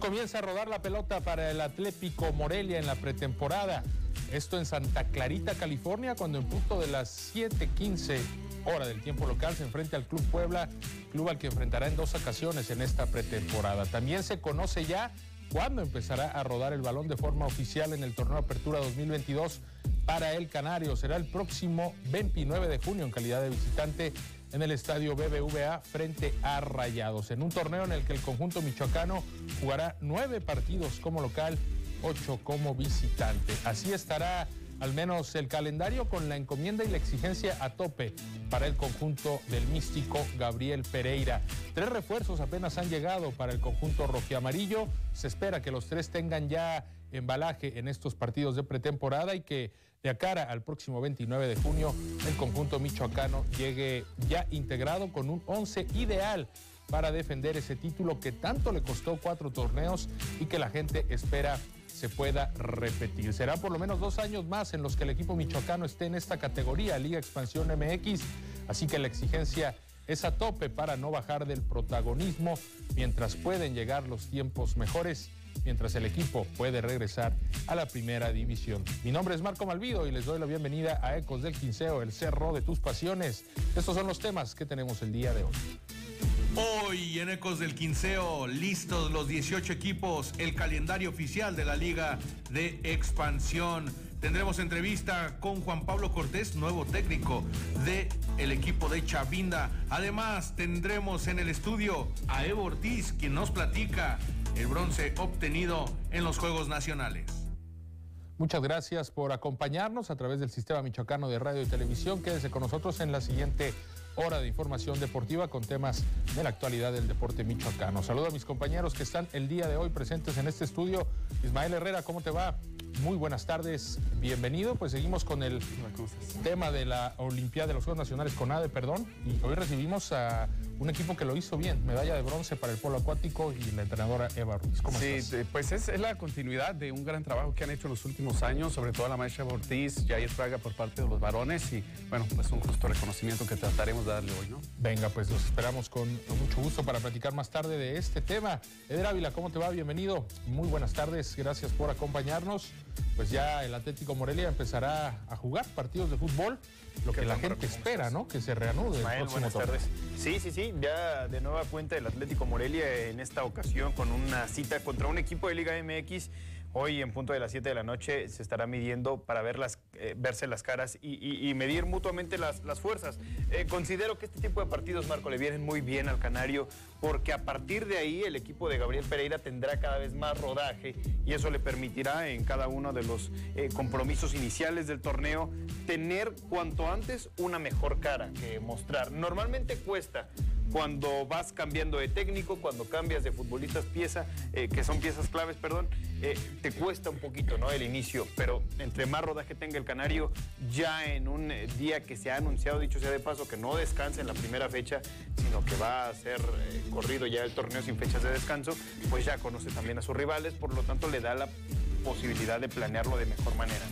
Comienza a rodar la pelota para el Atlético Morelia en la pretemporada. Esto en Santa Clarita, California, cuando en punto de las 7:15 hora del tiempo local se enfrenta al Club Puebla, club al que enfrentará en dos ocasiones en esta pretemporada. También se conoce ya cuándo empezará a rodar el balón de forma oficial en el torneo Apertura 2022 para el Canario. Será el próximo 29 de junio en calidad de visitante en el estadio BBVA frente a Rayados, en un torneo en el que el conjunto michoacano jugará nueve partidos como local, ocho como visitante. Así estará al menos el calendario con la encomienda y la exigencia a tope para el conjunto del místico Gabriel Pereira. Tres refuerzos apenas han llegado para el conjunto rojiamarillo. Se espera que los tres tengan ya embalaje en estos partidos de pretemporada y que de cara al próximo 29 de junio el conjunto michoacano llegue ya integrado con un 11 ideal para defender ese título que tanto le costó cuatro torneos y que la gente espera se pueda repetir. Será por lo menos dos años más en los que el equipo michoacano esté en esta categoría, Liga Expansión MX, así que la exigencia es a tope para no bajar del protagonismo mientras pueden llegar los tiempos mejores, mientras el equipo puede regresar a la primera división. Mi nombre es Marco Malvido y les doy la bienvenida a Ecos del Quinceo, el cerro de tus pasiones. Estos son los temas que tenemos el día de hoy. Hoy en Ecos del Quinceo, listos los 18 equipos, el calendario oficial de la Liga de Expansión. Tendremos entrevista con Juan Pablo Cortés, nuevo técnico de equipo de Chavinda. Además, tendremos en el estudio a Evo Ortiz, quien nos platica el bronce obtenido en los Juegos Nacionales. Muchas gracias por acompañarnos a través del Sistema Michoacano de Radio y Televisión. Quédese con nosotros en la siguiente hora de información deportiva con temas de la actualidad del deporte michoacano. Saludo a mis compañeros que están el día de hoy presentes en este estudio. Ismael Herrera, ¿cómo te va? Muy buenas tardes, bienvenido. Pues seguimos con el tema de la Olimpiada de los Juegos Nacionales con ADE, perdón. Y hoy recibimos a un equipo que lo hizo bien, medalla de bronce para el polo acuático y la entrenadora Eva Ruiz. ¿Cómo sí, pues es, la continuidad de un gran trabajo que han hecho en los últimos años, sobre todo la maestra Ortiz, Jair Fraga por parte de los varones y bueno, pues un justo reconocimiento que trataremos darle hoy, ¿no? Venga, pues los esperamos con mucho gusto para platicar más tarde de este tema. Eder Ávila, ¿cómo te va? Bienvenido. Muy buenas tardes, gracias por acompañarnos. Pues ya el Atlético Morelia empezará a jugar partidos de fútbol lo que la gente espera, ¿no? Que se reanude. Ismael, buenas tardes. Sí, sí, sí, ya de nueva cuenta el Atlético Morelia en esta ocasión con una cita contra un equipo de Liga MX Hoy en punto de las 7 de la noche se estará midiendo para ver las, eh, verse las caras y, medir mutuamente las, fuerzas. Eh, considero que este tipo de partidos, Marco, le vienen muy bien al Canario porque a partir de ahí el equipo de Gabriel Pereira tendrá cada vez más rodaje y eso le permitirá en cada uno de los eh, compromisos iniciales del torneo tener cuanto antes una mejor cara que mostrar. Normalmente cuesta cuando vas cambiando de técnico, cuando cambias de futbolistas pieza, que son piezas claves, perdón, te cuesta un poquito, ¿no? El inicio, pero entre más rodaje tenga el Canario, ya en un eh, día que se ha anunciado, dicho sea de paso, que no descansa en la primera fecha, sino que va a ser eh, corrido ya el torneo sin fechas de descanso, pues ya conoce también a sus rivales, por lo tanto le da la posibilidad de planearlo de mejor manera.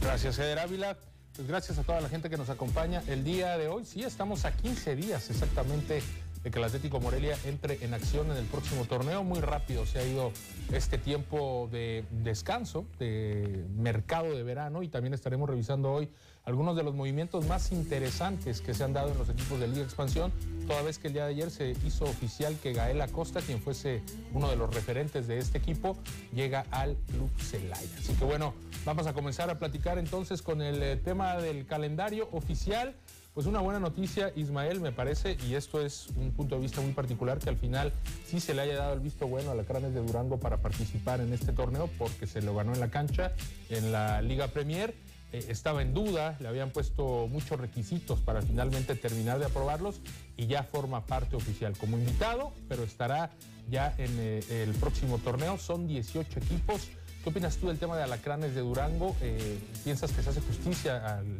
Gracias, Eder Ávila. Pues gracias a toda la gente que nos acompaña el día de hoy. Sí, estamos a 15 días exactamente de que el Atlético Morelia entre en acción en el próximo torneo. Muy rápido se ha ido este tiempo de descanso, de mercado de verano y también estaremos revisando hoy algunos de los movimientos más interesantes que se han dado en los equipos de Liga Expansión, toda vez que el día de ayer se hizo oficial que Gael Acosta, quien fuese uno de los referentes de este equipo, llega al Club. Así que bueno, vamos a comenzar a platicar entonces con el eh, tema del calendario oficial. Pues una buena noticia, Ismael, me parece, y esto es un punto de vista muy particular, que al final sí se le haya dado el visto bueno a la Cranes de Durango para participar en este torneo, porque se lo ganó en la cancha, en la Liga Premier. Eh, estaba en duda, le habían puesto muchos requisitos para finalmente terminar de aprobarlos y ya forma parte oficial como invitado, pero estará ya en eh, el próximo torneo. Son 18 equipos. ¿Qué opinas tú del tema de Alacranes de Durango? Eh, ¿Piensas que se hace justicia al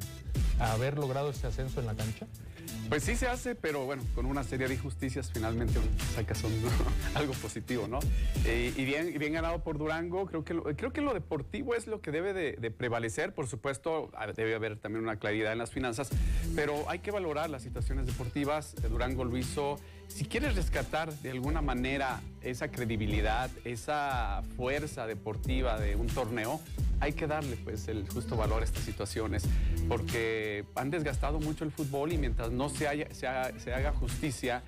haber logrado este ascenso en la cancha? Pues sí se hace, pero bueno, con una serie de injusticias finalmente saca son algo positivo, ¿no? Eh, y, bien, bien ganado por Durango, creo que, lo, creo que lo deportivo es lo que debe de, prevalecer, por supuesto, debe haber también una claridad en las finanzas, pero hay que valorar las situaciones deportivas, Durango lo hizo si quieres rescatar de alguna manera esa credibilidad, esa fuerza deportiva de un torneo, hay que darle pues el justo valor a estas situaciones, porque han desgastado mucho el fútbol y mientras no se, haya- se haga, se haga justicia,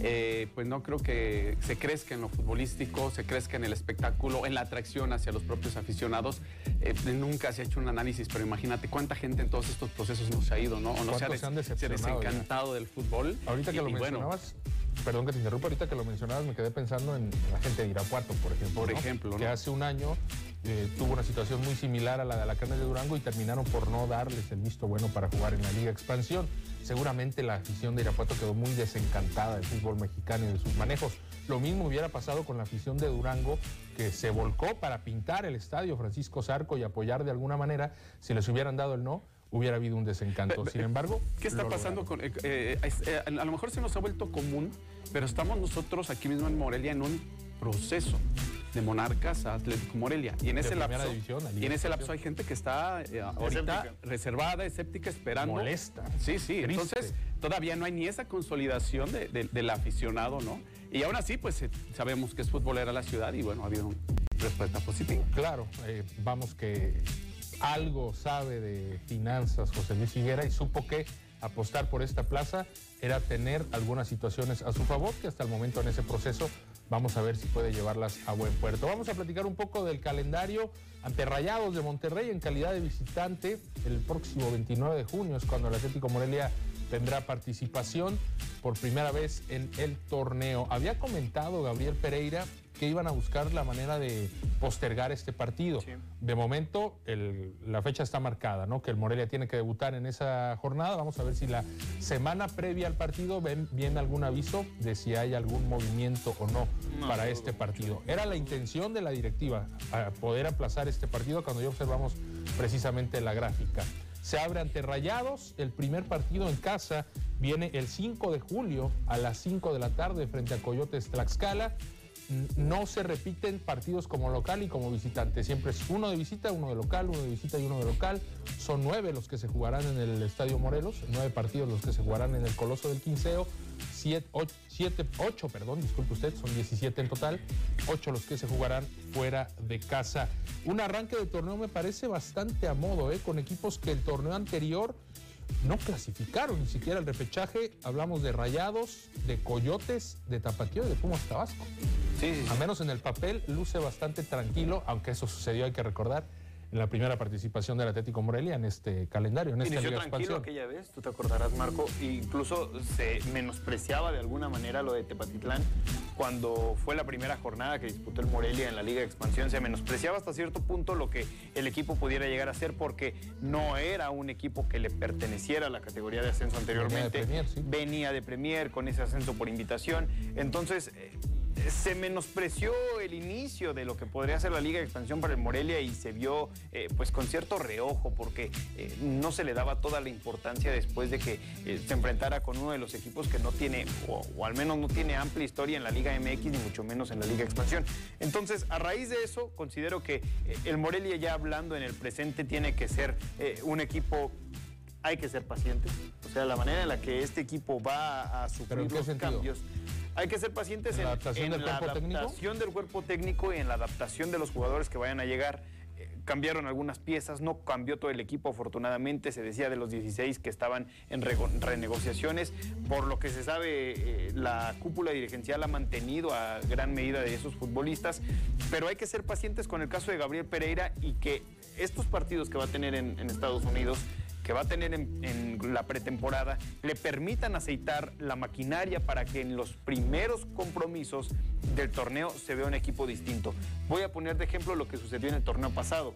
eh, pues no creo que se crezca en lo futbolístico, se crezca en el espectáculo, en la atracción hacia los propios aficionados. Eh, nunca se ha hecho un análisis, pero imagínate cuánta gente en todos estos procesos no se ha ido, ¿no? O no se ha, desencantado del fútbol. Ahorita que Y- lo bueno, mencionabas, perdón que te interrumpa, ahorita que lo mencionabas me quedé pensando en la gente de Irapuato, por ejemplo. Por ¿no? ejemplo, Que ¿no? hace un año eh, tuvo una situación muy similar a la de Alacranes de Durango y terminaron por no darles el visto bueno para jugar en la Liga Expansión. Seguramente la afición de Irapuato quedó muy desencantada del fútbol mexicano y de sus manejos. Lo mismo hubiera pasado con la afición de Durango, que se volcó para pintar el estadio Francisco Zarco y apoyar de alguna manera. Si les hubieran dado el no, hubiera habido un desencanto. Sin embargo, ¿Qué está lo pasando lograron. con.? eh, eh, eh, a lo mejor se nos ha vuelto común, pero estamos nosotros aquí mismo en Morelia en un proceso de Monarcas a Atlético Morelia. Y en ese lapso. división, y en ese lapso hay gente que está eh, ahorita Escéptica. reservada, escéptica, esperando. Molesta. Sí, sí. Triste. Entonces, todavía no hay ni esa consolidación de- de- del aficionado, ¿no? Y aún así, pues eh, sabemos que es futbolera la ciudad y bueno, ha habido una respuesta positiva. Claro, eh, vamos que algo sabe de finanzas José Luis Higuera y supo que apostar por esta plaza era tener algunas situaciones a su favor, que hasta el momento en ese proceso vamos a ver si puede llevarlas a buen puerto. Vamos a platicar un poco del calendario ante Rayados de Monterrey en calidad de visitante. El próximo 29 de junio es cuando el Atlético Morelia tendrá participación por primera vez en el torneo. Había comentado Gabriel Pereira que iban a buscar la manera de postergar este partido. Sí. De momento, el- la fecha está marcada, ¿no? Que el Morelia tiene que debutar en esa jornada. Vamos a ver si la semana previa al partido ven, viene algún aviso de si hay algún movimiento o no, No, para este partido. Era la intención de la directiva, a poder aplazar este partido cuando ya observamos precisamente la gráfica. Se abre ante Rayados, el primer partido en casa viene el 5 de julio a las 5 de la tarde frente a Coyotes Tlaxcala. No se repiten partidos como local y como visitante. Siempre es uno de visita, uno de local, uno de visita y uno de local. Son nueve los que se jugarán en el Estadio Morelos, nueve partidos los que se jugarán en el Coloso del Quinceo, siete- ocho, perdón, disculpe usted, son 17 en total, ocho los que se jugarán fuera de casa. Un arranque de torneo me parece bastante a modo, ¿eh? con equipos que el torneo anterior no clasificaron ni siquiera el repechaje. Hablamos de Rayados, de Coyotes, de Tapatío y de Pumas Tabasco. Sí, sí, sí. Al menos en el papel luce bastante tranquilo, aunque eso sucedió, hay que recordar, en la primera participación del Atlético Morelia en este calendario, en esta Inició Liga tranquilo Expansión. aquella vez, tú te acordarás, Marco. e Incluso se menospreciaba de alguna manera lo de Tepatitlán cuando fue la primera jornada que disputó el Morelia en la Liga de Expansión. Se menospreciaba hasta cierto punto lo que el equipo pudiera llegar a ser porque no era un equipo que le perteneciera a la categoría de ascenso anteriormente. Premier, sí. Venía de Premier con ese ascenso por invitación. Entonces. Se menospreció el inicio de lo que podría ser la Liga de Expansión para el Morelia y se vio eh, pues con cierto reojo porque eh, no se le daba toda la importancia después de que eh, se enfrentara con uno de los equipos que no tiene o, o al menos no tiene amplia historia en la Liga MX ni mucho menos en la Liga de Expansión. Entonces, a raíz de eso, considero que el Morelia ya hablando en el presente tiene que ser un equipo hay que ser pacientes. O sea, la manera en la que este equipo va a ¿Pero sufrir los sentido? cambios. Hay que ser pacientes ¿En la adaptación en del la cuerpo técnico? adaptación del cuerpo técnico y en la adaptación de los jugadores que vayan a llegar. Eh, cambiaron algunas piezas, no cambió todo el equipo afortunadamente, se decía de los 16 que estaban en renegociaciones, por lo que se sabe eh, la cúpula dirigencial ha mantenido a gran medida de esos futbolistas, pero hay que ser pacientes con el caso de Gabriel Pereira y que estos partidos que va a tener en, en Estados Unidos que va a tener en, la pretemporada le permitan aceitar la maquinaria para que en los primeros compromisos del torneo se vea un equipo distinto. Voy a poner de ejemplo lo que sucedió en el torneo pasado.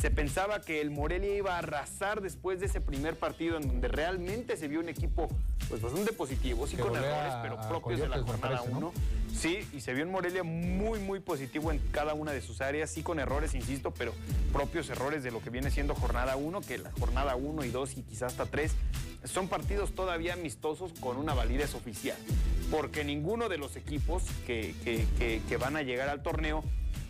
Se pensaba que el Morelia iba a arrasar después de ese primer partido en donde realmente se vio un equipo pues bastante positivo, sí Que con errores, pero propios de la jornada parece, ¿no? 1. Sí, y se vio en Morelia muy, muy positivo en cada una de sus áreas, sí con errores, insisto, pero propios errores de lo que viene siendo jornada 1, que la jornada 1 y 2 y quizás hasta 3 son partidos todavía amistosos con una validez oficial, porque ninguno de los equipos que, que- que- que van a llegar al torneo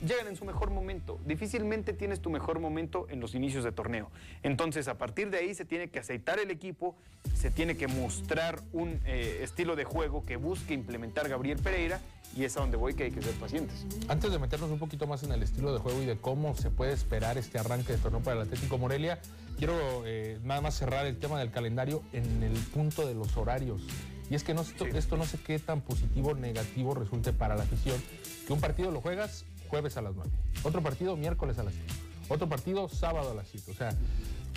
llegan en su mejor momento. Difícilmente tienes tu mejor momento en los inicios de torneo. Entonces, a partir de ahí se tiene que aceitar el equipo, se tiene que mostrar un eh, estilo de juego que busque implementar Gabriel Pereira y es a donde voy que hay que ser pacientes. Antes de meternos un poquito más en el estilo de juego y de cómo se puede esperar este arranque de torneo para el Atlético Morelia, quiero eh, nada más cerrar el tema del calendario en el punto de los horarios. Y es que no, esto, esto no sé qué tan positivo o negativo resulte para la afición, que un partido lo juegas jueves a las 9, otro partido miércoles a las 5, otro partido sábado a las 7. O sea,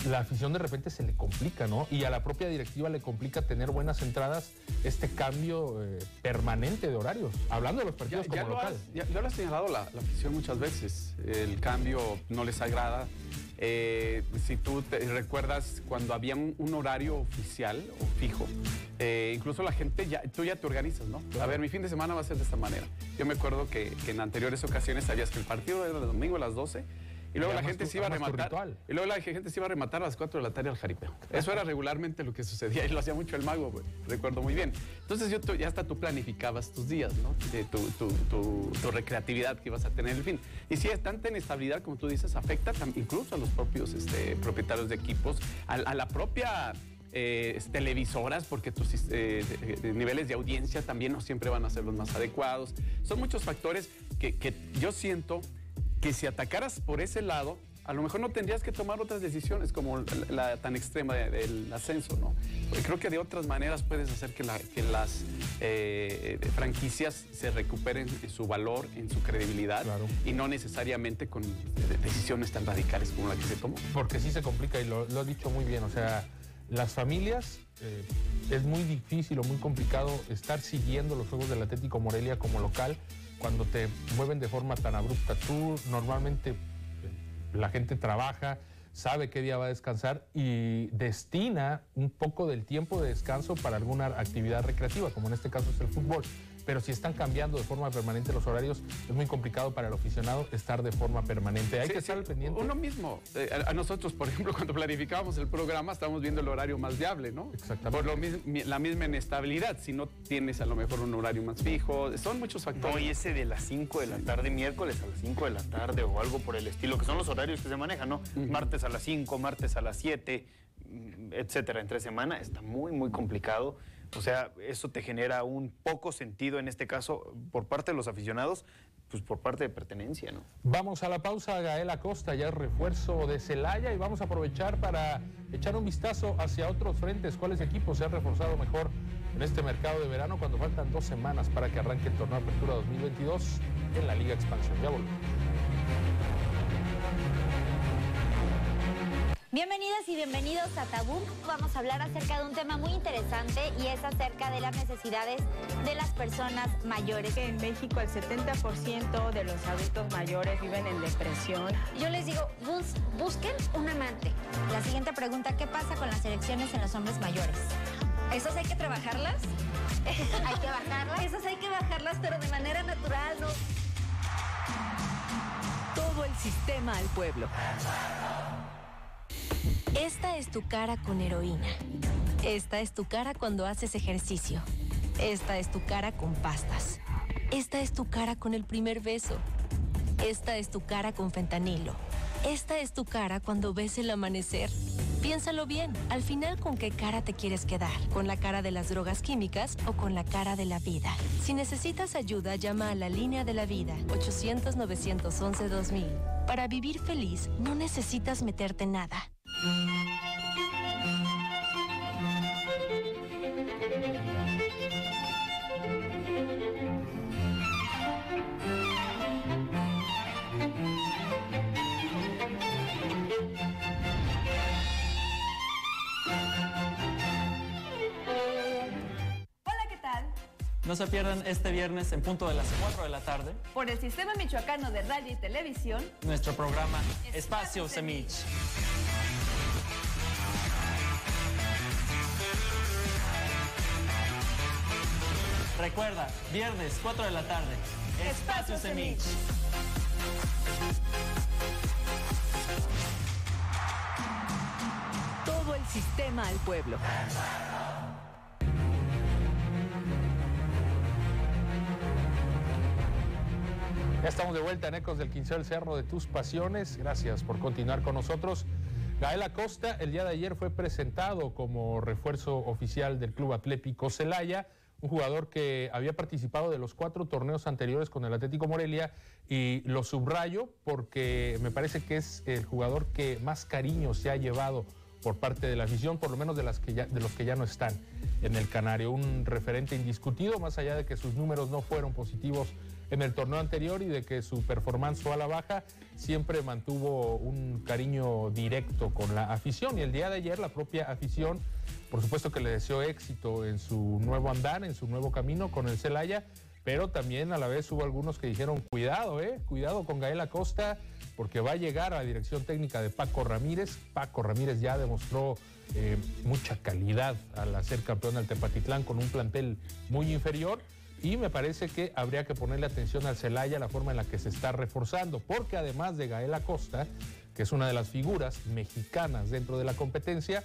la afición de repente se le complica, ¿no? Y a la propia directiva le complica tener buenas entradas este cambio eh, permanente de horarios, hablando de los partidos ya, como lo local. has- ya, ya lo ha señalado la, la afición muchas veces. El cambio no les agrada. Eh, si tú te recuerdas cuando había un, un horario oficial o fijo, eh, incluso la gente ya, tú ya te organizas, ¿no? A ver, mi fin de semana va a ser de esta manera. Yo me acuerdo que, que en anteriores ocasiones sabías que el partido era el domingo a las 12 y luego la gente se iba a rematar. Y luego la gente se iba a rematar a las 4 de la tarde al jaripeo. Eso era regularmente lo que sucedía y lo hacía mucho el mago, recuerdo muy bien. Entonces yo ya hasta tú planificabas tus días, ¿no? De tu, tu- tu- tu recreatividad que ibas a tener el fin. Y si es tanta inestabilidad, como tú dices, afecta incluso a los propios este, propietarios de equipos, a, a la propia... eh, televisoras, porque tus eh, niveles de audiencia también no siempre van a ser los más adecuados. Son muchos factores que, que yo siento que si atacaras por ese lado, a lo mejor no tendrías que tomar otras decisiones como la, la tan extrema de- del ascenso, ¿no? Porque creo que de otras maneras puedes hacer que, la- que las eh, franquicias se recuperen en su valor, en su credibilidad Claro. y no necesariamente con eh, decisiones tan radicales como la que se tomó. Porque sí se complica y lo, lo has dicho muy bien. O sea, las familias eh, es muy difícil o muy complicado estar siguiendo los juegos del Atlético Morelia como local cuando te mueven de forma tan abrupta. Tú normalmente la gente trabaja, sabe qué día va a descansar y destina un poco del tiempo de descanso para alguna actividad recreativa, como en este caso es el fútbol. Pero si están cambiando de forma permanente los horarios, es muy complicado para el aficionado estar de forma permanente. Hay Sí, que estar sí, pendiente. Uno mismo. eh, a, a nosotros, por ejemplo, cuando planificábamos el programa, estábamos viendo el horario más viable, ¿no? Exactamente. Por lo mi- la misma inestabilidad. Si no tienes a lo mejor un horario más fijo, son muchos factores. No, y ese de las 5 de la tarde, miércoles a las 5 de la tarde o algo por el estilo, que son los horarios que se manejan, ¿no? Martes a las 5, martes a las 7, mm, etcétera, entre semana, está muy, muy complicado. O sea, eso te genera un poco sentido, en este caso, por parte de los aficionados, pues por parte de pertenencia, ¿no? Vamos a la pausa, Gael Acosta, ya refuerzo de Celaya y vamos a aprovechar para echar un vistazo hacia otros frentes, cuáles equipos se han reforzado mejor en este mercado de verano cuando faltan dos semanas para que arranque el torneo Apertura 2022 en la Liga Expansión. Ya volvemos. Bienvenidas y bienvenidos a Tabú. Vamos a hablar acerca de un tema muy interesante y es acerca de las necesidades de las personas mayores. que en México el 70% de los adultos mayores viven en depresión. Yo les digo, bus- busquen un amante. La siguiente pregunta, ¿qué pasa con las erecciones en los hombres mayores? ¿Esas hay que trabajarlas? ¿Hay que bajarlas? Esas hay que bajarlas, pero de manera natural, ¿no? Todo el sistema al pueblo. Esta es tu cara con heroína. Esta es tu cara cuando haces ejercicio. Esta es tu cara con pastas. Esta es tu cara con el primer beso. Esta es tu cara con fentanilo. Esta es tu cara cuando ves el amanecer. Piénsalo bien, al final con qué cara te quieres quedar, con la cara de las drogas químicas o con la cara de la vida. Si necesitas ayuda, llama a la línea de la vida, 800-911-2000. Para vivir feliz, no necesitas meterte nada. Hola, ¿qué tal? No se pierdan este viernes en punto de las 4 de la tarde Por el Sistema Michoacano de Radio y Televisión, nuestro programa Espacio Semich. Recuerda, viernes 4 de la tarde, Espacio Semich. Todo el sistema al pueblo. Ya estamos de vuelta en Ecos del Quinceo del Cerro de tus Pasiones. Gracias por continuar con nosotros. Gael Acosta el día de ayer fue presentado como refuerzo oficial del Club Atlético Celaya, un jugador que había participado de los cuatro torneos anteriores con el Atlético Morelia y lo subrayo porque me parece que es el jugador que más cariño se ha llevado por parte de la afición, por lo menos de, las que ya, de los que ya no están en el Canario. Un referente indiscutido, más allá de que sus números no fueron positivos en el torneo anterior y de que su performance a la baja, siempre mantuvo un cariño directo con la afición. Y el día de ayer la propia afición, por supuesto que le deseó éxito en su nuevo andar, en su nuevo camino con el Celaya, pero también a la vez hubo algunos que dijeron, cuidado, eh, cuidado con Gael Acosta, porque va a llegar a la dirección técnica de Paco Ramírez. Paco Ramírez ya demostró eh, mucha calidad al hacer campeón del Tepatitlán con un plantel muy inferior y me parece que habría que ponerle atención al Celaya, la forma en la que se está reforzando, porque además de Gael Acosta, que es una de las figuras mexicanas dentro de la competencia,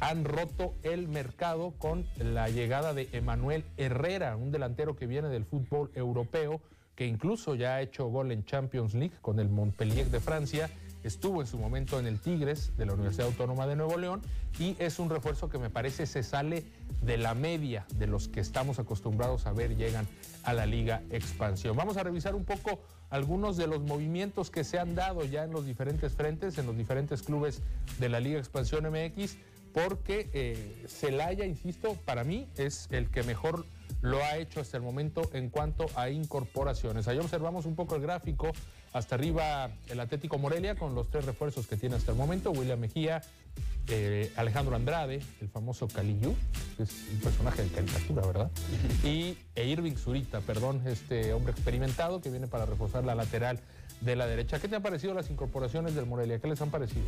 han roto el mercado con la llegada de Emanuel Herrera, un delantero que viene del fútbol europeo, que incluso ya ha hecho gol en Champions League con el Montpellier de Francia estuvo en su momento en el Tigres de la Universidad Autónoma de Nuevo León y es un refuerzo que me parece se sale de la media de los que estamos acostumbrados a ver llegan a la Liga Expansión. Vamos a revisar un poco algunos de los movimientos que se han dado ya en los diferentes frentes, en los diferentes clubes de la Liga Expansión MX, porque eh, Celaya, insisto, para mí es el que mejor lo ha hecho hasta el momento en cuanto a incorporaciones. Ahí observamos un poco el gráfico, hasta arriba el Atlético Morelia con los tres refuerzos que tiene hasta el momento, William Mejía, eh, Alejandro Andrade, el famoso Caliyu, que es un personaje de caricatura, ¿verdad? Y e Irving Zurita, perdón, este hombre experimentado que viene para reforzar la lateral de la derecha. ¿Qué te han parecido las incorporaciones del Morelia? ¿Qué les han parecido?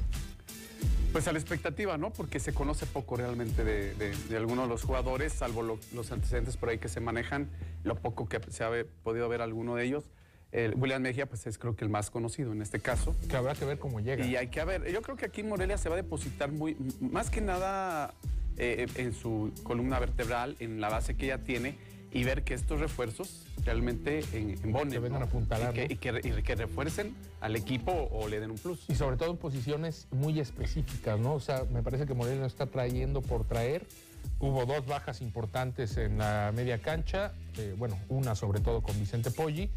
Pues a la expectativa, ¿no? Porque se conoce poco realmente de, algunos de los jugadores, salvo los antecedentes por ahí que se manejan, lo poco que se ha podido ver alguno de ellos. William Mejía, pues es creo que el más conocido en este caso. Que habrá que ver cómo llega. Y hay que ver, yo creo que aquí en Morelia se va a depositar muy, más que nada eh, en su columna vertebral, en la base que ella tiene, y ver que estos refuerzos realmente en, en Que vengan a apuntalar. Y que, y, que, refuercen al equipo o le den un plus. Y sobre todo en posiciones muy específicas, ¿no? O sea, me parece que Morelia está trayendo por traer. Hubo dos bajas importantes en la media cancha, eh, bueno, una sobre todo con Vicente Poggi,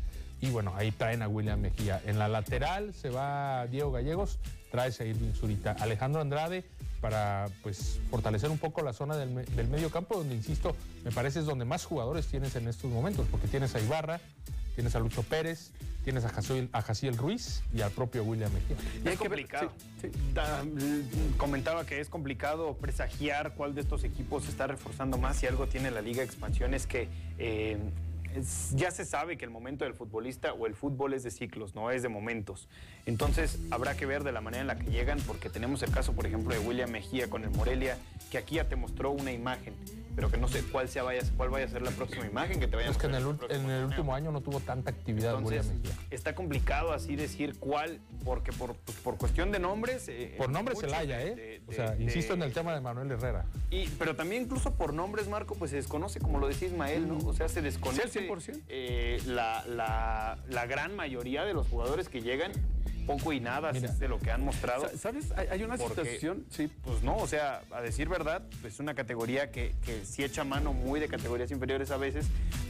y bueno, ahí traen a William Mejía. En la lateral se va Diego Gallegos, trae a Irving Zurita. Alejandro Andrade para pues fortalecer un poco la zona del, medio campo, donde, insisto, me parece es donde más jugadores tienes en estos momentos, porque tienes a Ibarra, tienes a Lucho Pérez, tienes a Jaciel, a Jaciel Ruiz y al propio William Mejía. Y es complicado. Mm, comentaba que es complicado presagiar cuál de estos equipos se está reforzando más si algo tiene la Liga de Expansión es que eh, ya se sabe que el momento del futbolista o el fútbol es de ciclos, no es de momentos. Entonces habrá que ver de la manera en la que llegan, porque tenemos el caso, por ejemplo, de William Mejía con el Morelia, que aquí ya te mostró una imagen, pero que no sé cuál, sea, vaya, cuál vaya a ser la próxima imagen que te vaya Es que en el, en el último año no tuvo tanta actividad William Mejía. Está complicado así decir cuál, porque por, pues, por cuestión de nombres... Eh, por nombres se haya, ¿eh? o sea, insisto en el tema de Manuel Herrera. Y, pero también incluso por nombres, Marco, pues se desconoce, como lo decía Ismael, ¿no? O sea, se desconoce eh, la, la, la gran mayoría de los jugadores que llegan poco y nada de lo que han mostrado. ¿Sabes? Hay, una situación, sí. Pues no, o sea, a decir verdad, es una categoría que, que sí echa mano muy de categorías inferiores a veces,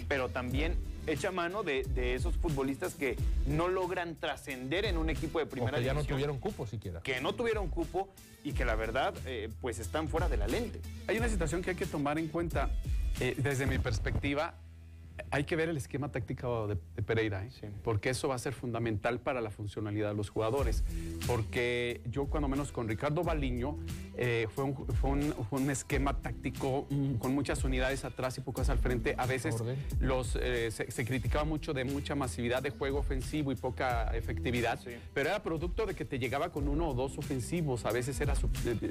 pero también echa mano de, esos futbolistas que no logran trascender en un equipo de primera o que ya no tuvieron cupo siquiera. Que no tuvieron cupo y que la verdad, eh, pues están fuera de la lente. Hay una situación que hay que tomar en cuenta eh, desde mi perspectiva hay que ver el esquema táctico de, Pereira, ¿eh? porque eso va a ser fundamental para la funcionalidad de los jugadores. Porque yo, cuando menos con Ricardo Baliño, eh, fue, un, esquema táctico mm, con muchas unidades atrás y pocas al frente. A veces los, eh, se, criticaba mucho de mucha masividad de juego ofensivo y poca efectividad, pero era producto de que te llegaba con uno o dos ofensivos. A veces era,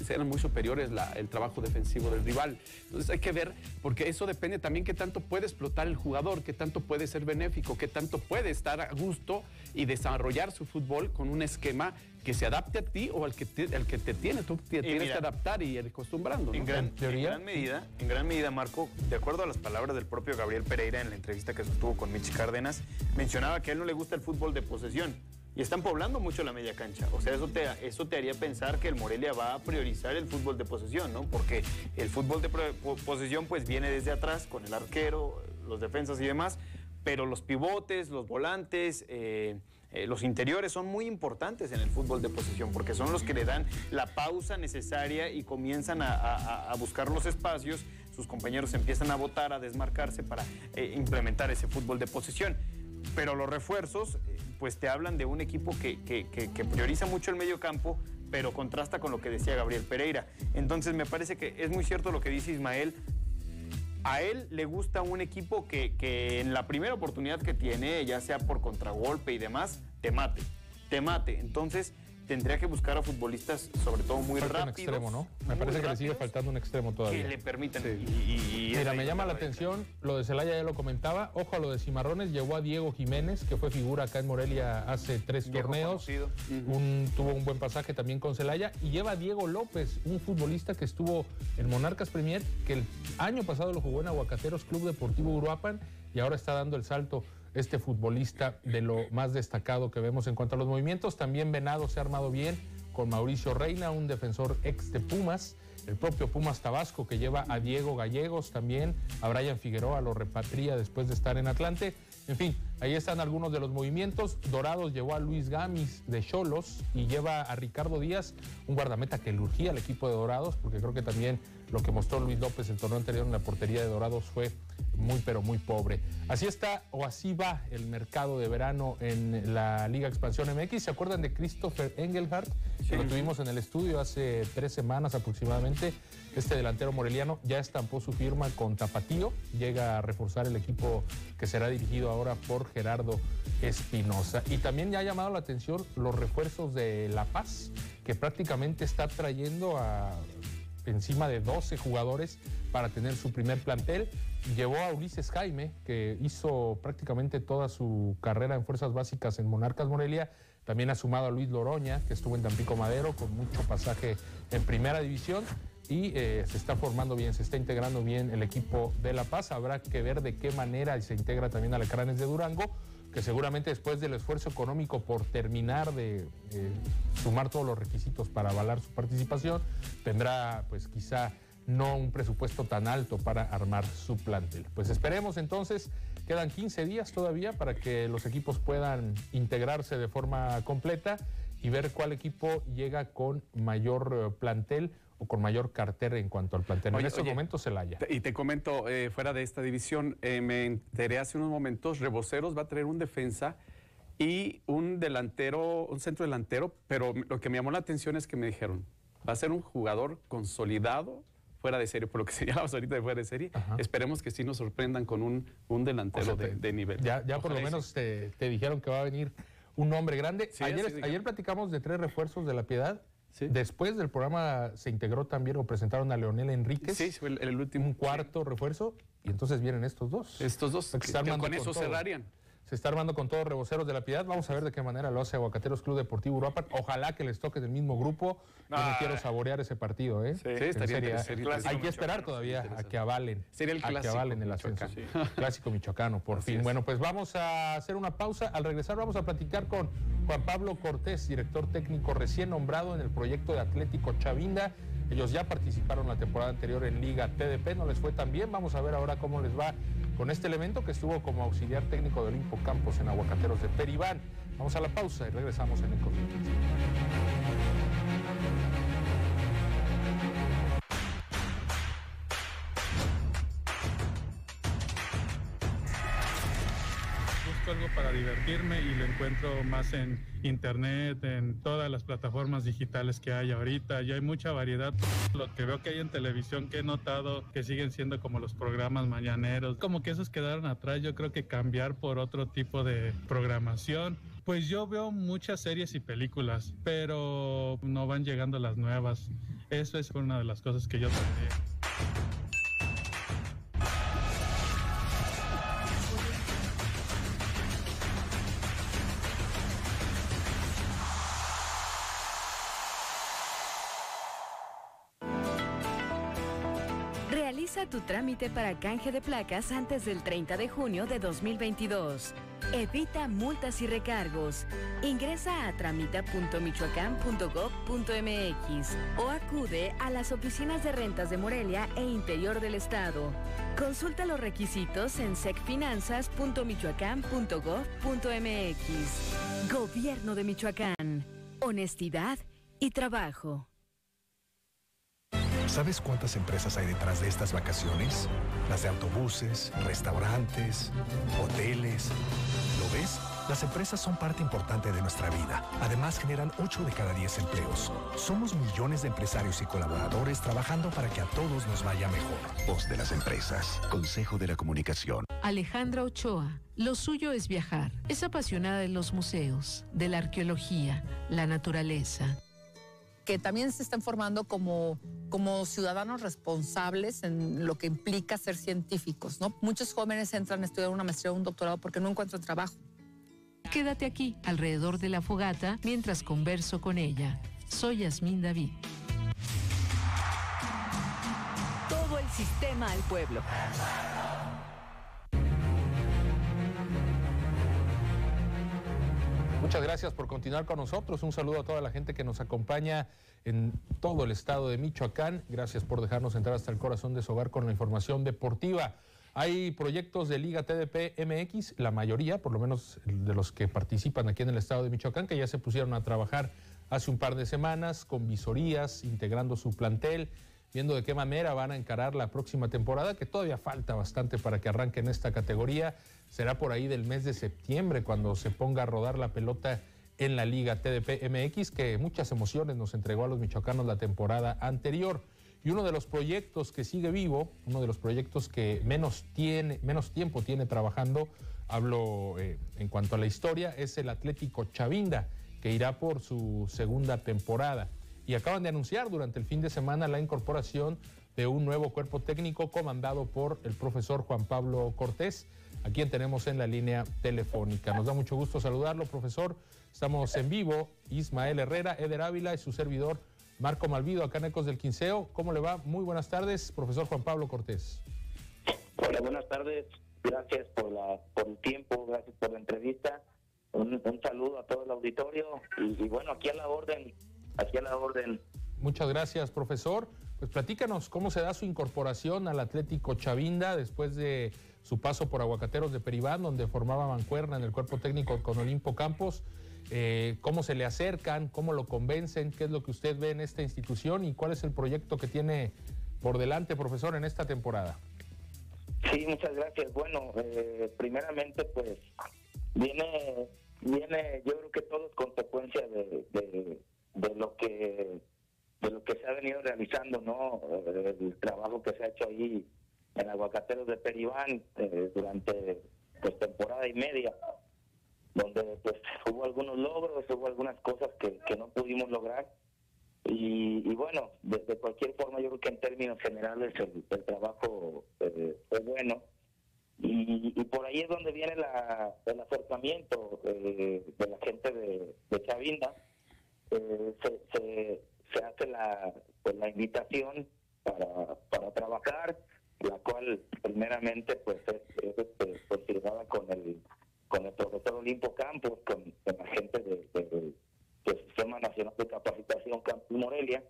eran muy superiores el trabajo defensivo del rival. Entonces hay que ver, porque eso depende también qué tanto puede explotar el jugador que tanto puede ser benéfico, que tanto puede estar a gusto y desarrollar su fútbol con un esquema que se adapte a ti o al que te, al que te tiene. Tú te tienes mira, que adaptar y ir acostumbrando. ¿no? En gran, En teoría, en gran medida, en gran medida, Marco, de acuerdo a las palabras del propio Gabriel Pereira en la entrevista que sostuvo con Mitch Cárdenas, mencionaba que a él no le gusta el fútbol de posesión. Y están poblando mucho la media cancha. O sea, eso te, eso te haría pensar que el Morelia va a priorizar el fútbol de posesión, ¿no? Porque el fútbol de posesión pues viene desde atrás con el arquero, los defensas y demás. Pero los pivotes, los volantes, eh, eh, los interiores son muy importantes en el fútbol de posesión porque son los que le dan la pausa necesaria y comienzan a, buscar los espacios. Sus compañeros empiezan a votar, a desmarcarse para eh, implementar ese fútbol de posesión. Pero los refuerzos, pues te hablan de un equipo que- que prioriza mucho el medio campo, pero contrasta con lo que decía Gabriel Pereira. Entonces me parece que es muy cierto lo que dice Ismael. A él le gusta un equipo que, que en la primera oportunidad que tiene, ya sea por contragolpe y demás, te mate. Te mate. Entonces tendría que buscar a futbolistas, sobre todo muy Falta un rápidos. extremo, ¿no? Me parece que le sigue faltando un extremo Que todavía. le permitan. Sí. y- y- y es Mira, me llama la atención, lo de Celaya ya lo comentaba, ojo a lo de Cimarrones, llegó a Diego Jiménez, que fue figura acá en Morelia hace tres torneos, un- tuvo un buen pasaje también con Celaya, y lleva a Diego López, un futbolista que estuvo en Monarcas Premier, que el año pasado lo jugó en Aguacateros Club Deportivo Uruapan, y ahora está dando el salto este futbolista de lo más destacado que vemos en cuanto a los movimientos. También Venado se ha armado bien con Mauricio Reina, un defensor ex de Pumas, el propio Pumas Tabasco que lleva a Diego Gallegos también, a Brian Figueroa lo repatria después de estar en Atlante. En fin, ahí están algunos de los movimientos. Dorados llevó a Luis Gamis de Cholos y lleva a Ricardo Díaz, un guardameta que le urgía al equipo de Dorados, porque creo que también lo que mostró Luis López el torneo anterior en la portería de Dorados fue muy pero muy pobre. Así está o así va el mercado de verano en la Liga Expansión MX. ¿Se acuerdan de Christopher Engelhardt? Que lo tuvimos en el estudio hace tres semanas aproximadamente. Este delantero moreliano ya estampó su firma con Tapatío. Llega a reforzar el equipo que será dirigido ahora por Gerardo Espinosa. Y también ya ha llamado la atención los refuerzos de La Paz, que prácticamente está trayendo a encima de 12 jugadores para tener su primer plantel. Llevó a Ulises Jaime, que hizo prácticamente toda su carrera en fuerzas básicas en Monarcas Morelia. También ha sumado a Luis Loroña, que estuvo en Tampico Madero con mucho pasaje en primera división. Y eh, se está formando bien, se está integrando bien el equipo de La Paz. Habrá que ver de qué manera se integra también Alacranes de Durango que seguramente después del esfuerzo económico por terminar de sumar todos los requisitos para avalar su participación, tendrá pues quizá no un presupuesto tan alto para armar su plantel. Pues esperemos entonces, quedan 15 días todavía para que los equipos puedan integrarse de forma completa y ver cuál equipo llega con mayor eh, plantel o con mayor cartera en cuanto al plantel. Oye, en estos oye, momentos Celaya. Y te comento, eh, fuera de esta división, eh, me enteré hace unos momentos, Reboceros va a traer un defensa y un delantero, un centro delantero, pero lo que me llamó la atención es que me dijeron, va a ser un jugador consolidado fuera de serie, por lo que señalabas ahorita de fuera de serie. Ajá. Esperemos que sí nos sorprendan con un, un delantero O sea, de, te- de nivel. Ya, ya por lo menos te, te dijeron que va a venir un hombre grande. Sí, ayer, ayer platicamos de tres refuerzos de la Piedad. Sí. Después del programa se integró también o presentaron a Leonel Enríquez, Sí, fue el, el último. un cuarto refuerzo, y entonces vienen estos dos. Estos dos, que- que armando con eso todo. cerrarían. Se está armando con todos reboceros de la Piedad. Vamos a ver de qué manera lo hace Aguacateros Club Deportivo Uruapan. Ojalá que les toque del mismo grupo. Yo no Ah. quiero saborear ese partido, ¿eh? Sí. Estaría interesante. Clásico Hay que esperar todavía a que avalen. Sería el a que clásico avalen el ascenso. Clásico michoacano, por Así fin. es. Bueno, pues vamos a hacer una pausa. Al regresar vamos a platicar con Juan Pablo Cortés, director técnico recién nombrado en el proyecto de Atlético Chavinda. Ellos ya participaron la temporada anterior en Liga TDP, no les fue tan bien. Vamos a ver ahora cómo les va con este elemento que estuvo como auxiliar técnico de Olimpo Campos en Aguacateros de Peribán. Vamos a la pausa y regresamos en el Busco para divertirme y lo encuentro más en internet, en todas las plataformas digitales que hay ahorita. Ya hay mucha variedad. Lo que veo que hay en televisión que he notado que siguen siendo como los programas mañaneros. Como que esos quedaron atrás. Yo creo que cambiar por otro tipo de programación. Pues yo veo muchas series y películas, pero no van llegando las nuevas. Eso es una de las cosas que yo tendría. Tu trámite para canje de placas antes del 30 de junio de 2022. Evita multas y recargos. Ingresa a tramita.michoacán.gov.mx o acude a las oficinas de rentas de Morelia e Interior del Estado. Consulta los requisitos en secfinanzas.michoacán.gov.mx. Gobierno de Michoacán. Honestidad y trabajo. ¿Sabes cuántas empresas hay detrás de estas vacaciones? Las de autobuses, restaurantes, hoteles. ¿Lo ves? Las empresas son parte importante de nuestra vida. Además, generan 8 de cada 10 empleos. Somos millones de empresarios y colaboradores trabajando para que a todos nos vaya mejor. Voz de las empresas. Consejo de la Comunicación. Alejandra Ochoa. Lo suyo es viajar. Es apasionada de los museos, de la arqueología, la naturaleza que también se están formando como, como ciudadanos responsables en lo que implica ser científicos, ¿no? Muchos jóvenes entran a estudiar una maestría o un doctorado porque no encuentran trabajo. Quédate aquí, alrededor de la fogata, mientras converso con ella. Soy Yasmín David. Todo el sistema al pueblo. Muchas gracias por continuar con nosotros. Un saludo a toda la gente que nos acompaña en todo el estado de Michoacán. Gracias por dejarnos entrar hasta el corazón de su hogar con la información deportiva. Hay proyectos de Liga TDP MX, la mayoría, por lo menos de los que participan aquí en el estado de Michoacán, que ya se pusieron a trabajar hace un par de semanas con visorías, integrando su plantel, viendo de qué manera van a encarar la próxima temporada, que todavía falta bastante para que arranque en esta categoría será por ahí del mes de septiembre cuando se ponga a rodar la pelota en la Liga TDP MX, que muchas emociones nos entregó a los michoacanos la temporada anterior. Y uno de los proyectos que sigue vivo, uno de los proyectos que menos, tiene, menos tiempo tiene trabajando, hablo eh, en cuanto a la historia, es el Atlético Chavinda, que irá por su segunda temporada. Y acaban de anunciar durante el fin de semana la incorporación de un nuevo cuerpo técnico comandado por el profesor Juan Pablo Cortés a quien tenemos en la línea telefónica. Nos da mucho gusto saludarlo, profesor. Estamos en vivo. Ismael Herrera, Eder Ávila y su servidor Marco Malvido, acá en Ecos del Quinceo. ¿Cómo le va? Muy buenas tardes, profesor Juan Pablo Cortés. Hola, buenas tardes. Gracias por, la, por el tiempo, gracias por la entrevista. Un, saludo a todo el auditorio y, y bueno, aquí a la orden, aquí a la orden. Muchas gracias, profesor. Pues platícanos cómo se da su incorporación al Atlético Chavinda después de su paso por Aguacateros de Peribán, donde formaba mancuerna en el cuerpo técnico con Olimpo Campos. Eh, ¿Cómo se le acercan? ¿Cómo lo convencen? ¿Qué es lo que usted ve en esta institución? ¿Y cuál es el proyecto que tiene por delante, profesor, en esta temporada? Sí, muchas gracias. Bueno, eh, primeramente, pues viene, viene, yo creo que todo es consecuencia de, de, lo que de lo que se ha venido realizando, ¿no? El trabajo que se ha hecho ahí en Aguacateros de Peribán eh, durante pues temporada y media, donde pues hubo algunos logros, hubo algunas cosas que, que no pudimos lograr. Y, bueno, de, cualquier forma yo creo que en términos generales el, trabajo eh, fue bueno. Y, y, por ahí es donde viene la, el acercamiento eh, de la gente de, de Chavinda. Se, se, hace la, pues, la invitación para, para trabajar la cual primeramente pues es, es este, pues, con el con el profesor Olimpo Campos, con, la gente del Sistema Nacional de Capacitación Campus Morelia,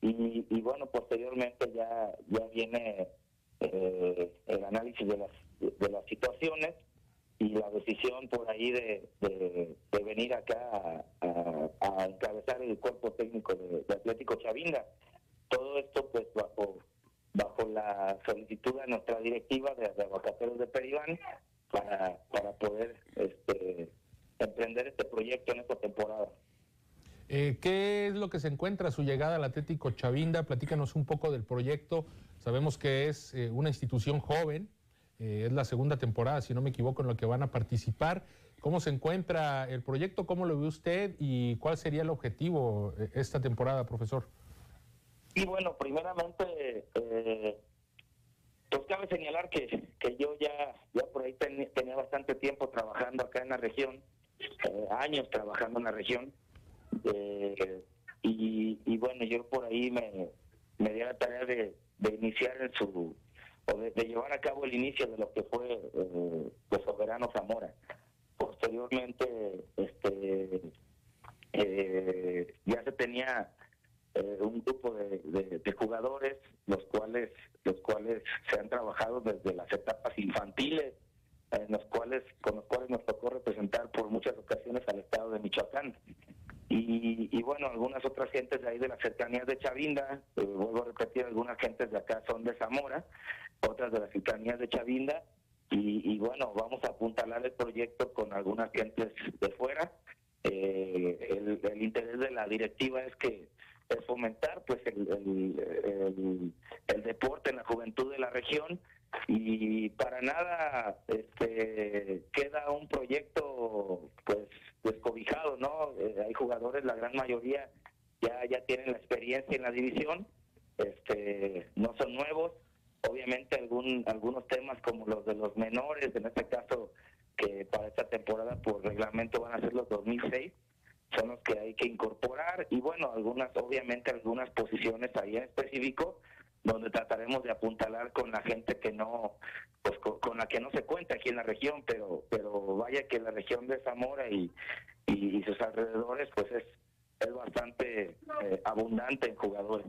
y, y bueno, posteriormente ya, ya viene eh, el análisis de las, de las situaciones y la decisión por ahí de, de, venir acá a, a, encabezar el cuerpo técnico de, de Atlético Chavinda. Todo esto pues bajo bajo la solicitud de nuestra directiva de, de de Peribán para, para poder este, emprender este proyecto en esta temporada. Eh, ¿Qué es lo que se encuentra a su llegada al Atlético Chavinda? Platícanos un poco del proyecto. Sabemos que es eh, una institución joven, eh, es la segunda temporada, si no me equivoco, en la que van a participar. ¿Cómo se encuentra el proyecto? ¿Cómo lo ve usted? ¿Y cuál sería el objetivo esta temporada, profesor? Y bueno, primeramente, eh, pues cabe señalar que, que yo ya, ya por ahí tenía bastante tiempo trabajando acá en la región, eh, años trabajando en la región, eh, y, bueno, yo por ahí me, me di la tarea de iniciar en su, o de, llevar a cabo el inicio de lo que fue eh, de Soberano Zamora. Posteriormente, este, eh, ya se tenía eh, un grupo de, de, jugadores, los cuales, los cuales se han trabajado desde las etapas infantiles, en los cuales, con los cuales nos tocó representar por muchas ocasiones al estado de Michoacán. Y, y, bueno, algunas otras gentes de ahí de las cercanías de Chavinda, eh, vuelvo a repetir, algunas gentes de acá son de Zamora, otras de las cercanías de Chavinda, y, bueno, vamos a apuntalar el proyecto con algunas gentes de fuera. Eh, el, el, interés de la directiva es que es fomentar pues el, el, el, deporte en la juventud de la región y para nada este queda un proyecto pues descobijado no eh, hay jugadores la gran mayoría ya ya tienen la experiencia en la división este no son nuevos obviamente algún algunos temas como los de los menores en este caso que para esta temporada por reglamento van a ser los 2006 son los que hay que incorporar y bueno algunas obviamente algunas posiciones ahí en específico donde trataremos de apuntalar con la gente que no, pues con, la que no se cuenta aquí en la región, pero pero vaya que la región de Zamora y, y, sus alrededores pues es, es bastante eh, abundante en jugadores.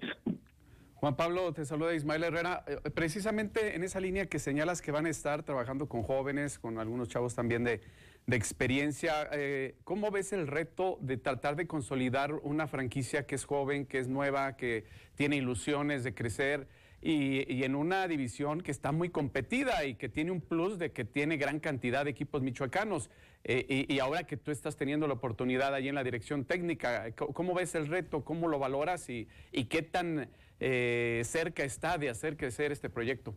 Juan Pablo, te saluda Ismael Herrera. Eh, precisamente en esa línea que señalas que van a estar trabajando con jóvenes, con algunos chavos también de, de experiencia, eh, ¿cómo ves el reto de tratar de consolidar una franquicia que es joven, que es nueva, que tiene ilusiones de crecer? Y, en una división que está muy competida y que tiene un plus de que tiene gran cantidad de equipos michoacanos. Eh, y, ahora que tú estás teniendo la oportunidad allí en la dirección técnica, ¿cómo ves el reto? ¿Cómo lo valoras? ¿Y, y qué tan eh, cerca está de hacer crecer este proyecto?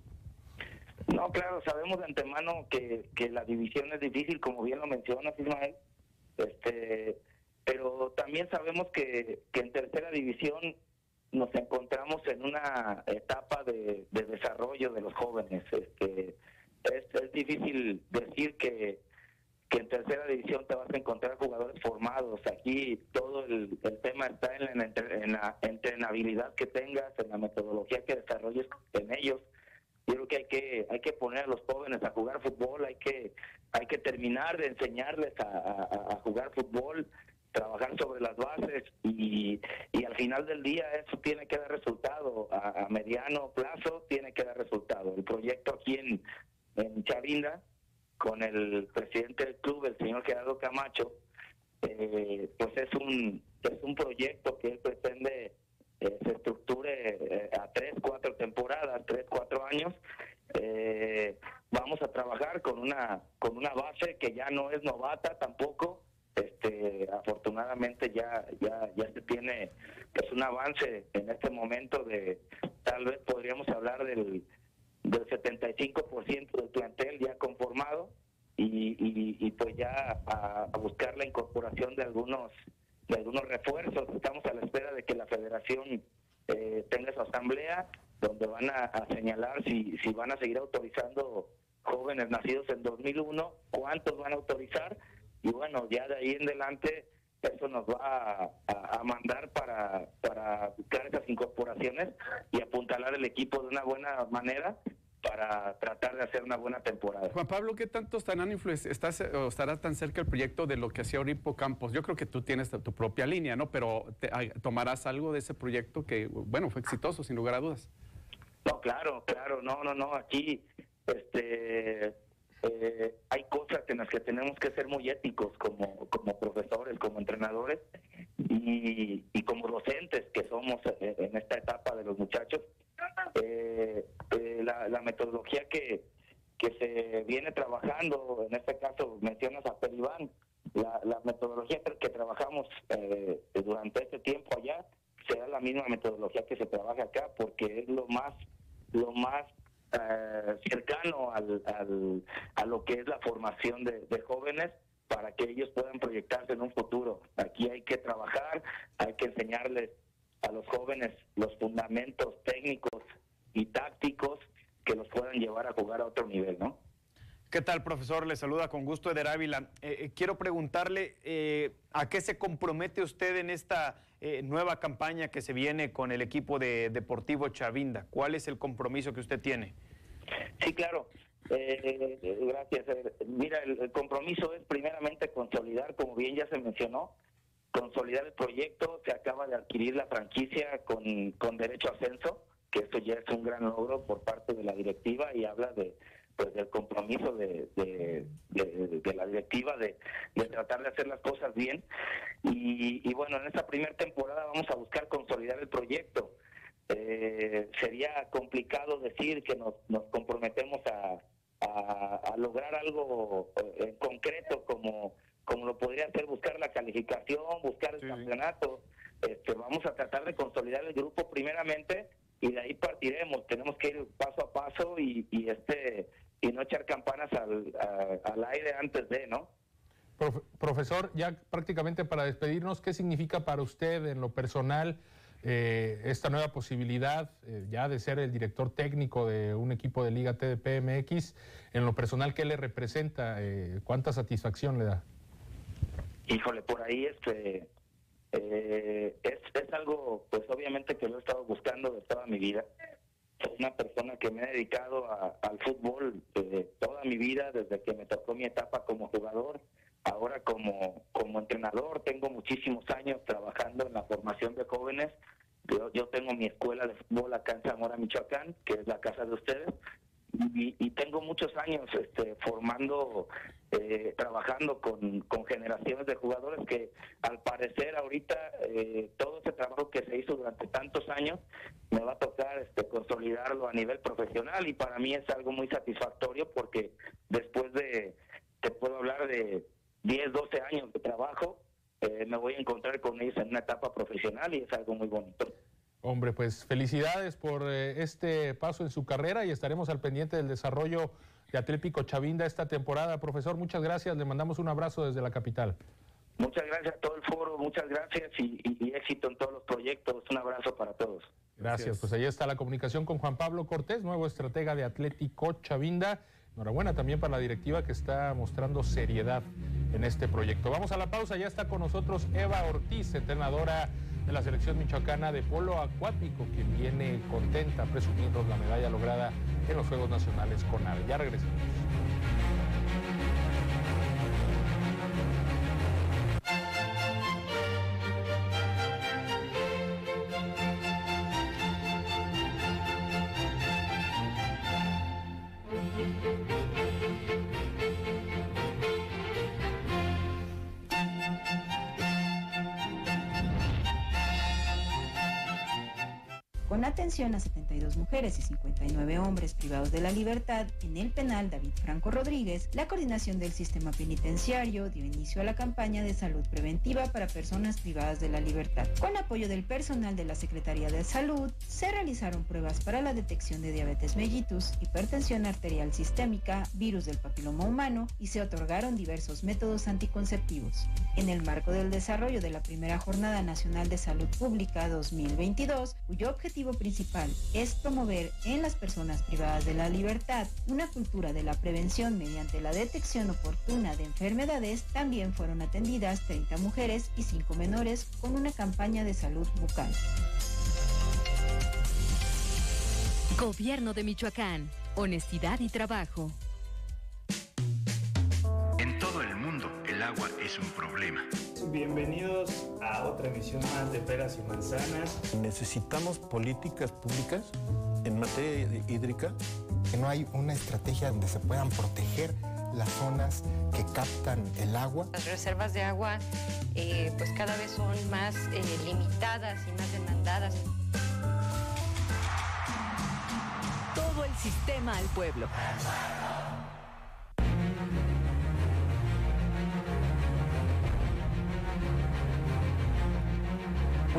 No, claro, sabemos de antemano que, que la división es difícil, como bien lo mencionas, Ismael. Este, pero también sabemos que, que en tercera división nos encontramos en una etapa de, de desarrollo de los jóvenes. Este, es, es difícil decir que, que en tercera división te vas a encontrar jugadores formados. Aquí todo el, tema está en la, en la, entrenabilidad que tengas, en la metodología que desarrolles en ellos. Yo creo que hay que hay que poner a los jóvenes a jugar fútbol, hay que hay que terminar de enseñarles a, jugar fútbol, trabajar sobre las bases y, y al final del día eso tiene que dar resultado, a, mediano plazo tiene que dar resultado. El proyecto aquí en, en Chavinda con el presidente del club, el señor Gerardo Camacho, eh, pues es un, es un proyecto que él pretende eh, se estructure eh, a tres, cuatro temporadas, tres, cuatro años. vamos a trabajar con una, con una base que ya no es novata tampoco. Este, afortunadamente ya, ya, ya se tiene pues un avance en este momento de tal vez podríamos hablar del del 75% del plantel ya conformado y, y, pues ya a, buscar la incorporación de algunos de algunos refuerzos. Estamos a la espera de que la federación eh, tenga su asamblea donde van a, señalar si, si van a seguir autorizando jóvenes nacidos en 2001, cuántos van a autorizar y bueno, ya de ahí en adelante eso nos va a, mandar para, para buscar esas incorporaciones y apuntalar el equipo de una buena manera para tratar de hacer una buena temporada. Juan Pablo, ¿qué tanto estarán estás o estará tan cerca el proyecto de lo que hacía Oripo Campos? Yo creo que tú tienes tu propia línea, ¿no? Pero tomarás algo de ese proyecto que, bueno, fue exitoso, sin lugar a dudas. No, claro, claro, no, no, no, aquí, este, eh, hay cosas en las que tenemos que ser muy éticos como, como profesores, como entrenadores y, y como docentes que somos en esta etapa de los muchachos. Eh, eh, la, metodología que, que se viene trabajando, en este caso mencionas a Peribán, la, la metodología que trabajamos eh, durante este tiempo allá será la misma metodología que se trabaja acá porque es lo más lo más eh, cercano al, al, a lo que es la formación de, jóvenes para que ellos puedan proyectarse en un futuro. Aquí hay que trabajar, hay que enseñarles a los jóvenes los fundamentos técnicos y tácticos que los puedan llevar a jugar a otro nivel, ¿no? ¿Qué tal, profesor? Le saluda con gusto Eder Ávila. Eh, eh, quiero preguntarle eh, a qué se compromete usted en esta nueva campaña que se viene con el equipo de Deportivo Chavinda. ¿Cuál es el compromiso que usted tiene? Sí, claro. Eh, eh, gracias. Eh, Mira, el, el compromiso es primeramente consolidar, como bien ya se mencionó, consolidar el proyecto. Se acaba de adquirir la franquicia con, con derecho a ascenso, que esto ya es un gran logro por parte de la directiva y habla de pues del compromiso de, de, de- de la directiva de, de tratar de hacer las cosas bien. Y, y bueno, en esta primera temporada vamos a buscar consolidar el proyecto. Eh, sería complicado decir que nos, nos comprometemos a, a, a lograr algo eh, en concreto como, como lo podría ser buscar la calificación, buscar el campeonato. Este, vamos a tratar de consolidar el grupo primeramente y de ahí partiremos. Tenemos que ir paso a paso y, y este y no echar campanas al, a- al aire antes de, ¿no? Profe- profesor, ya prácticamente para despedirnos, ¿qué significa para usted en lo personal eh, esta nueva posibilidad eh, ya de ser el director técnico de un equipo de Liga TDP MX? En lo personal, ¿qué le representa? Eh, ¿Cuánta satisfacción le da? Híjole, por ahí este eh, es, es algo, pues obviamente que lo he estado buscando de toda mi vida. Soy una persona que me he dedicado a- al fútbol de toda mi vida, desde que me tocó mi etapa como jugador, ahora como, como entrenador. Tengo muchísimos años trabajando en la formación de jóvenes. Yo, yo tengo mi escuela de fútbol acá en Zamora, Michoacán, que es la casa de ustedes y, y tengo muchos años este, formando, eh, trabajando con, con generaciones de jugadores que al parecer ahorita eh, todo ese trabajo que se hizo durante tantos años me va a tocar este, consolidarlo a nivel profesional y para mí es algo muy satisfactorio porque después de, te puedo hablar de 10, 12 años de trabajo, eh, me voy a encontrar con ellos en una etapa profesional y es algo muy bonito. Hombre, pues felicidades por eh, este paso en su carrera y estaremos al pendiente del desarrollo de Atlético Chavinda esta temporada. Profesor, muchas gracias. Le mandamos un abrazo desde la capital. Muchas gracias a todo el foro, muchas gracias y, y- y éxito en todos los proyectos. Un abrazo para todos. Gracias. Pues ahí está la comunicación con Juan Pablo Cortés, nuevo estratega de Atlético Chavinda. Enhorabuena también para la directiva que está mostrando seriedad en este proyecto. Vamos a la pausa, ya está con nosotros Eva Ortiz, entrenadora de la selección michoacana de polo acuático, quien viene contenta presumiendo la medalla lograda en los Juegos Nacionales con AVE. Ya regresamos. Atención a 72 mujeres y 59 hombres privados de la libertad en el penal David Franco Rodríguez, la coordinación del sistema penitenciario dio inicio a la campaña de salud preventiva para personas privadas de la libertad. Con apoyo del personal de la Secretaría de Salud, se realizaron pruebas para la detección de diabetes mellitus, hipertensión arterial sistémica, virus del papiloma humano y se otorgaron diversos métodos anticonceptivos. En el marco del desarrollo de la primera Jornada Nacional de Salud Pública 2022, cuyo objetivo principal es en las personas privadas de la libertad una cultura de la prevención mediante la detección oportuna de enfermedades, también fueron atendidas 30 mujeres y 5 menores con una campaña de salud bucal. Gobierno de Michoacán. Honestidad y trabajo. En todo el mundo, el agua es un problema. Bienvenidos a otra emisión más de Peras y Manzanas. Necesitamos políticas públicas en materia hídrica. Que no hay una estrategia donde se puedan proteger las zonas que captan el agua. Las reservas de agua eh, pues cada vez son más eh, limitadas y más demandadas. Todo el sistema al pueblo.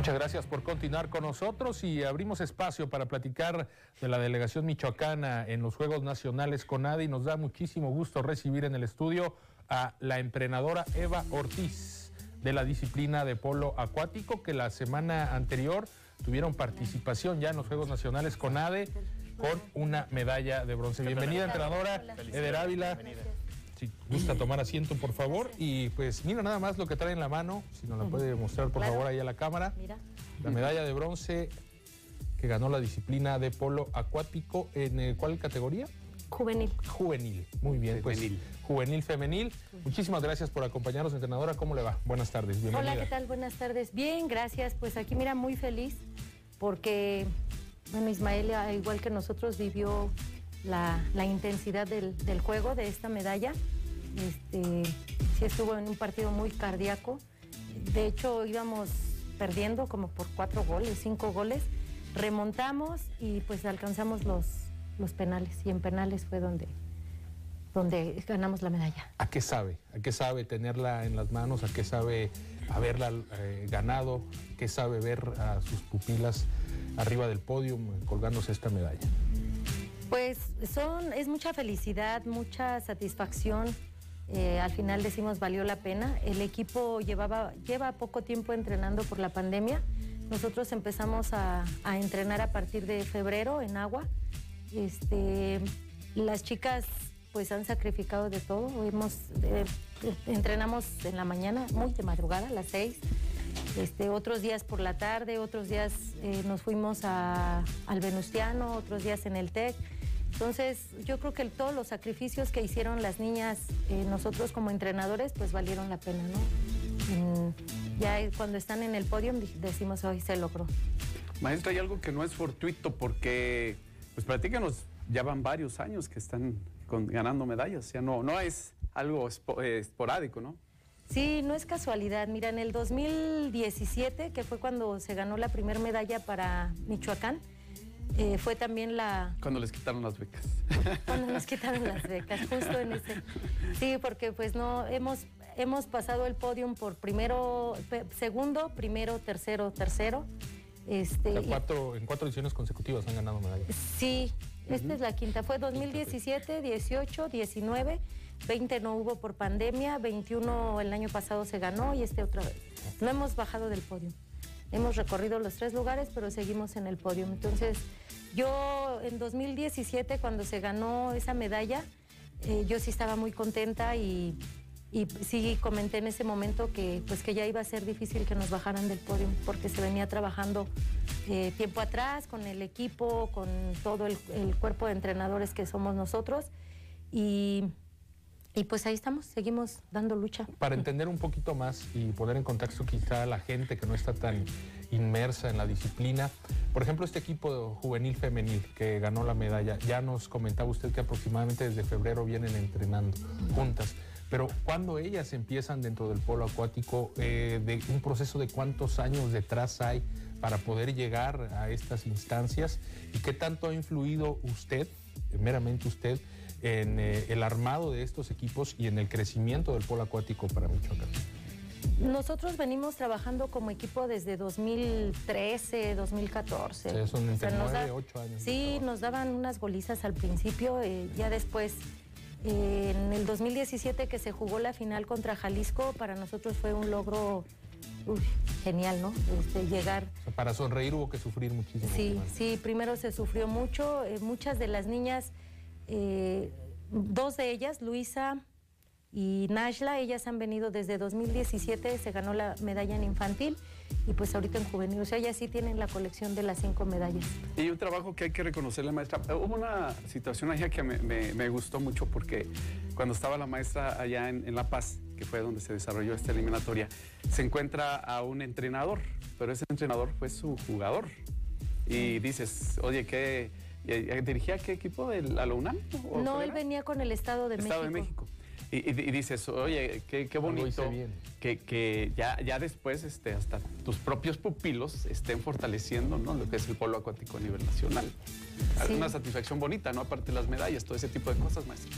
Muchas gracias por continuar con nosotros y abrimos espacio para platicar de la delegación michoacana en los Juegos Nacionales CONADE y nos da muchísimo gusto recibir en el estudio a la entrenadora Eva Ortiz de la disciplina de polo acuático que la semana anterior tuvieron participación ya en los Juegos Nacionales CONADE con una medalla de bronce. Bienvenida entrenadora Eder Ávila. Si gusta tomar asiento, por favor. Y pues mira nada más lo que trae en la mano, si nos la puede mostrar por Claro. favor ahí a la cámara. Mira. La medalla de bronce que ganó la disciplina de polo acuático. ¿En eh, cuál categoría? Juvenil. Juvenil, muy bien. Juvenil. Pues, juvenil femenil. Muchísimas gracias por acompañarnos, entrenadora. ¿Cómo le va? Buenas tardes, bienvenida. Hola, ¿qué tal? Buenas tardes. Bien, gracias. Pues aquí, mira, muy feliz porque, bueno, Ismael, al igual que nosotros, vivió la, la intensidad del, juego, de esta medalla. Este, sí estuvo en un partido muy cardíaco. De hecho, íbamos perdiendo como por cuatro goles, cinco goles. Remontamos y pues alcanzamos los, penales. Y en penales fue donde, donde ganamos la medalla. ¿A qué sabe? ¿A qué sabe tenerla en las manos? ¿A qué sabe haberla eh, ganado? ¿A qué sabe ver a sus pupilas arriba del podio colgándose esta medalla? Pues son, es mucha felicidad, mucha satisfacción. Eh, al final decimos valió la pena. El equipo llevaba, lleva poco tiempo entrenando por la pandemia. Nosotros empezamos a, entrenar a partir de febrero en agua. Este, las chicas pues han sacrificado de todo. Hemos, eh, entrenamos en la mañana, muy de madrugada, a las seis. Este, otros días por la tarde, otros días eh, nos fuimos a, al Venustiano, otros días en el TEC. Entonces, yo creo que todos los sacrificios que hicieron las niñas, eh, nosotros como entrenadores, pues valieron la pena, ¿no? Mm, ya cuando están en el podio decimos, hoy se logró. Maestra, hay algo que no es fortuito porque, pues platícanos, ya van varios años que están con- ganando medallas, ya no, no es algo espo- eh, esporádico, ¿no? Sí, no es casualidad. Mira, en el 2017, que fue cuando se ganó la primera medalla para Michoacán, eh, fue también la, Cuando les quitaron las becas. cuando nos quitaron las becas, justo en ese. Sí, porque pues no, hemos, hemos pasado el podium por primero, segundo, primero, tercero, tercero. Este, O sea, y- cuatro, en cuatro ediciones consecutivas han ganado medallas. Sí, esta es la quinta. Fue 2017, 18, 19, 20 no hubo por pandemia, 21 el año pasado se ganó y este otra vez. No hemos bajado del podio. Hemos recorrido los tres lugares, pero seguimos en el podio. Entonces, yo en 2017, cuando se ganó esa medalla, eh, yo sí estaba muy contenta y, sí comenté en ese momento que, pues, que ya iba a ser difícil que nos bajaran del podio, porque se venía trabajando eh, tiempo atrás con el equipo, con todo el, el cuerpo de entrenadores que somos nosotros. Y, y pues ahí estamos, seguimos dando lucha. Para entender un poquito más y poner en contexto quizá a la gente que no está tan inmersa en la disciplina, por ejemplo, este equipo juvenil femenil que ganó la medalla, ya nos comentaba usted que aproximadamente desde febrero vienen entrenando juntas. Pero cuando ellas empiezan dentro del polo acuático, eh, de un proceso de cuántos años detrás hay para poder llegar a estas instancias y qué tanto ha influido usted, meramente usted, en eh, el armado de estos equipos y en el crecimiento del polo acuático para Michoacán. Nosotros venimos trabajando como equipo desde 2013, 2014. O sea, son entre O sea, da- años. Sí, nos daban unas golizas al principio, eh, ya después, eh, en el 2017 que se jugó la final contra Jalisco, para nosotros fue un logro uy, genial, ¿no? Este, llegar O sea, para sonreír hubo que sufrir muchísimo. Sí, sí, primero se sufrió mucho. eh, muchas de las niñas, eh, dos de ellas, Luisa y Nashla, ellas han venido desde 2017, se ganó la medalla en infantil y pues ahorita en juvenil. O sea, ellas sí tienen la colección de las cinco medallas. Y un trabajo que hay que reconocerle, maestra. Hubo una situación allá que me, me- me gustó mucho porque cuando estaba la maestra allá en, en La Paz, que fue donde se desarrolló esta eliminatoria, se encuentra a un entrenador, pero ese entrenador fue su jugador. Y dices, oye, ¿qué? Eh, ¿Dirigía qué equipo? ¿El, ¿A la UNAM? ¿O No, él era? venía con el Estado de Estado de México. México. Y, y- y dices, oye, qué, qué bonito que, que ya, ya después este, hasta tus propios pupilos estén fortaleciendo ¿no? lo que es el polo acuático a nivel nacional. Sí. Una satisfacción bonita, ¿no? Aparte de las medallas, todo ese tipo de cosas, maestro.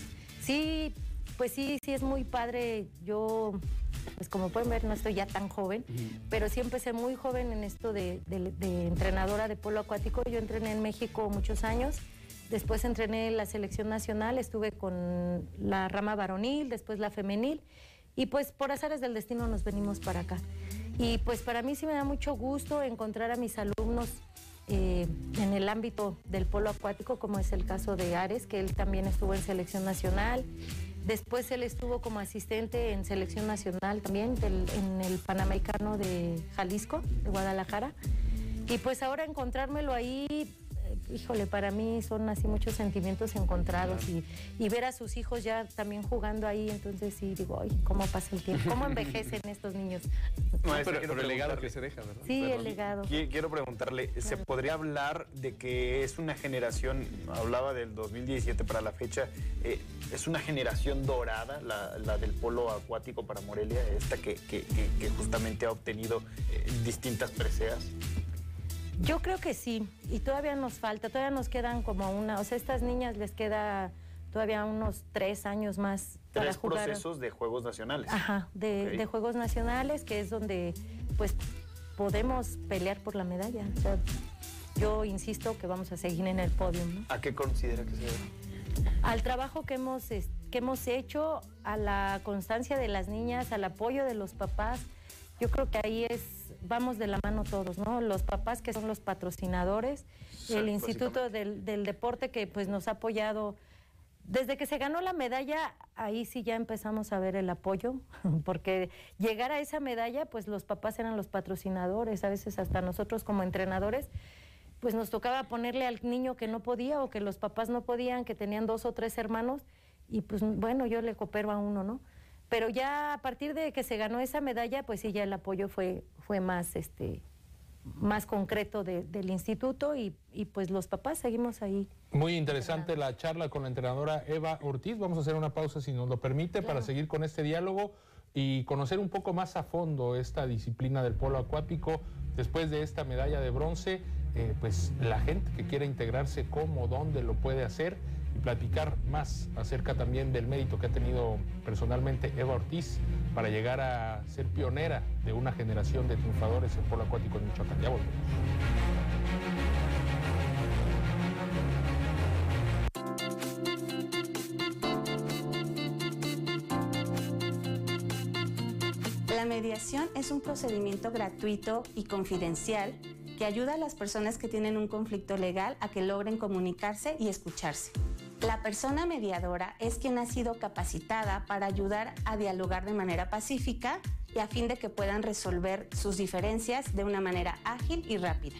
Sí, pues sí, sí es muy padre. Yo, pues como pueden ver, no estoy ya tan joven, pero sí empecé muy joven en esto de, de- de entrenadora de polo acuático. Yo entrené en México muchos años. Después entrené en la selección nacional, estuve con la rama varonil, después la femenil. Y pues por azares del destino nos venimos para acá. Y pues para mí sí me da mucho gusto encontrar a mis alumnos eh, en el ámbito del polo acuático, como es el caso de Ares, que él también estuvo en selección nacional. Después él estuvo como asistente en selección nacional también, en el Panamericano de Jalisco, de Guadalajara. y pues ahora encontrármelo ahí, híjole, para mí son así muchos sentimientos encontrados y, y ver a sus hijos ya también jugando ahí, entonces sí digo, ay, cómo pasa el tiempo, cómo envejecen estos niños. Maestra, pero, el legado preguntarle- que se deja, ¿verdad? Sí, Perdón. el legado. Qui- Quiero preguntarle, ¿se podría hablar de que es una generación, hablaba del 2017 para la fecha, eh, es una generación dorada la, la del polo acuático para Morelia, esta que, que- que- que justamente ha obtenido eh, distintas preseas? Yo creo que sí, y todavía nos falta, todavía nos quedan como una, o sea, estas niñas les queda todavía unos tres años más para Tres jugar. procesos de Juegos Nacionales. Ajá, de, de Juegos Nacionales, que es donde pues podemos pelear por la medalla. O sea, yo insisto que vamos a seguir en el podio, ¿no? ¿A qué considera que se debe? Al trabajo que hemos, que hemos hecho, a la constancia de las niñas, al apoyo de los papás, yo creo que ahí es, vamos de la mano todos, ¿no? Los papás que son los patrocinadores, Sí, el Instituto del, del Deporte que pues nos ha apoyado. Desde que se ganó la medalla, ahí sí ya empezamos a ver el apoyo, porque llegar a esa medalla, pues los papás eran los patrocinadores, a veces hasta nosotros como entrenadores, pues nos tocaba ponerle al niño que no podía o que los papás no podían, que tenían dos o tres hermanos, y pues bueno, yo le coopero a uno, ¿no? Pero ya a partir de que se ganó esa medalla, pues sí, ya el apoyo fue, fue más, este, más concreto de- del instituto y, y pues los papás seguimos ahí. Muy interesante la charla con la entrenadora Eva Ortiz. Vamos a hacer una pausa si nos lo permite para seguir con este diálogo y conocer un poco más a fondo esta disciplina del polo acuático. Después de esta medalla de bronce, eh, pues la gente que quiera integrarse, cómo, dónde lo puede hacer platicar más acerca también del mérito que ha tenido personalmente Eva Ortiz para llegar a ser pionera de una generación de triunfadores en polo acuático en Michoacán. Ya volvemos. La mediación es un procedimiento gratuito y confidencial que ayuda a las personas que tienen un conflicto legal a que logren comunicarse y escucharse. La persona mediadora es quien ha sido capacitada para ayudar a dialogar de manera pacífica y a fin de que puedan resolver sus diferencias de una manera ágil y rápida.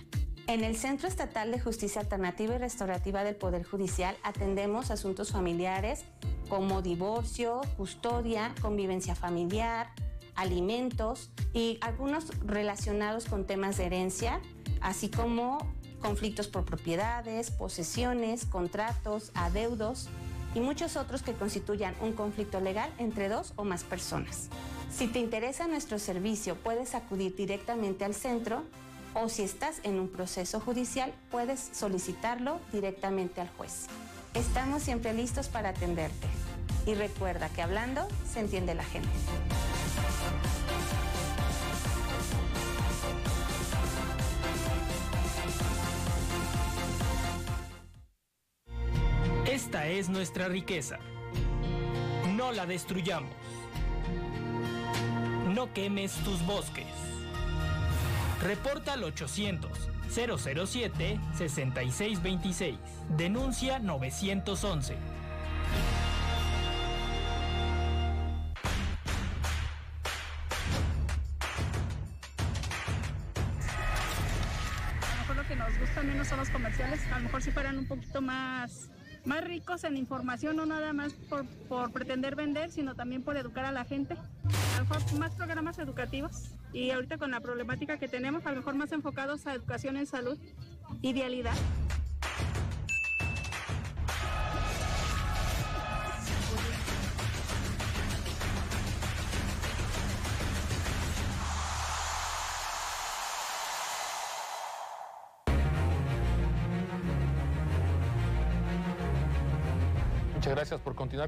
En el Centro Estatal de Justicia Alternativa y Restaurativa del Poder Judicial atendemos asuntos familiares como divorcio, custodia, convivencia familiar, alimentos y algunos relacionados con temas de herencia, así como conflictos por propiedades, posesiones, contratos, adeudos y muchos otros que constituyan un conflicto legal entre dos o más personas. Si te interesa nuestro servicio, puedes acudir directamente al centro o si estás en un proceso judicial, puedes solicitarlo directamente al juez. Estamos siempre listos para atenderte. Y recuerda que hablando se entiende la gente. Esta es nuestra riqueza. No la destruyamos. No quemes tus bosques. Reporta al 800 007 6626. Denuncia 911. A lo mejor lo que nos gusta menos son los comerciales. A lo mejor si fueran un poquito más, más ricos en información, no nada más por, por pretender vender, sino también por educar a la gente. A lo mejor más programas educativos. Y ahorita con la problemática que tenemos, a lo mejor más enfocados a educación en salud y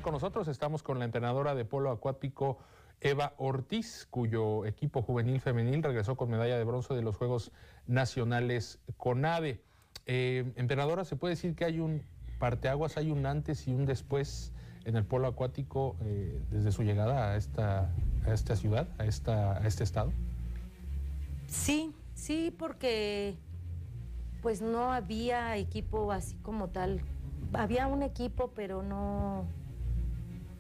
con nosotros. Estamos con la entrenadora de polo acuático Eva Ortiz, cuyo equipo juvenil femenil regresó con medalla de bronce de los Juegos Nacionales CONADE. Eh, entrenadora, ¿se puede decir que hay un parteaguas, hay un antes y un después en el polo acuático eh, desde su llegada a esta, a esta ciudad, a, esta, a este estado? Sí, sí, porque pues no había equipo así como tal. Había un equipo, pero no,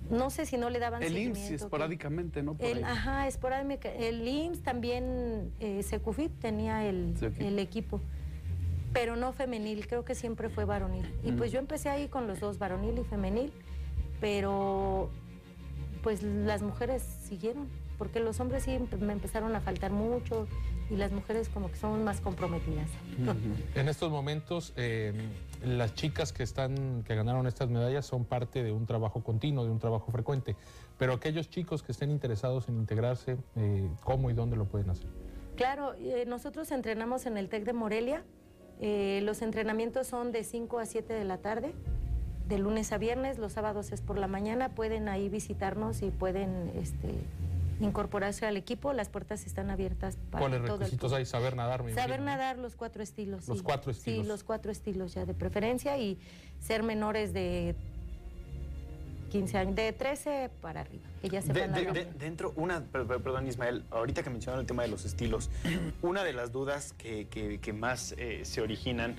no sé si no le daban El seguimiento. IMSS esporádicamente, ¿no? Por el, ahí. ajá, esporádicamente. El IMSS también, eh, Secufit tenía el, el equipo, pero no femenil, creo que siempre fue varonil. Y Mm. pues yo empecé ahí con los dos, varonil y femenil, pero pues las mujeres siguieron, porque los hombres sí me empezaron a faltar mucho y las mujeres como que son más comprometidas. En estos momentos, eh, las chicas que están, que ganaron estas medallas son parte de un trabajo continuo, de un trabajo frecuente. Pero aquellos chicos que estén interesados en integrarse, eh, ¿cómo y dónde lo pueden hacer? Claro, eh, nosotros entrenamos en el TEC de Morelia. Eh, los entrenamientos son de 5 a 7 de la tarde, de lunes a viernes, los sábados es por la mañana. Pueden ahí visitarnos y pueden este, incorporarse al equipo. Las puertas están abiertas para ¿Cuáles todo el requisitos hay? Saber nadar, me Saber imagino, ¿no? nadar los cuatro estilos. Los sí. cuatro estilos. Sí, los cuatro estilos ya de preferencia y ser menores de 15 años, de 13 para arriba, que ya De- sepan de- nadar. de- dentro, una, per- per- perdón Ismael, ahorita que mencionaron el tema de los estilos, una de las dudas que, que- que más eh, se originan,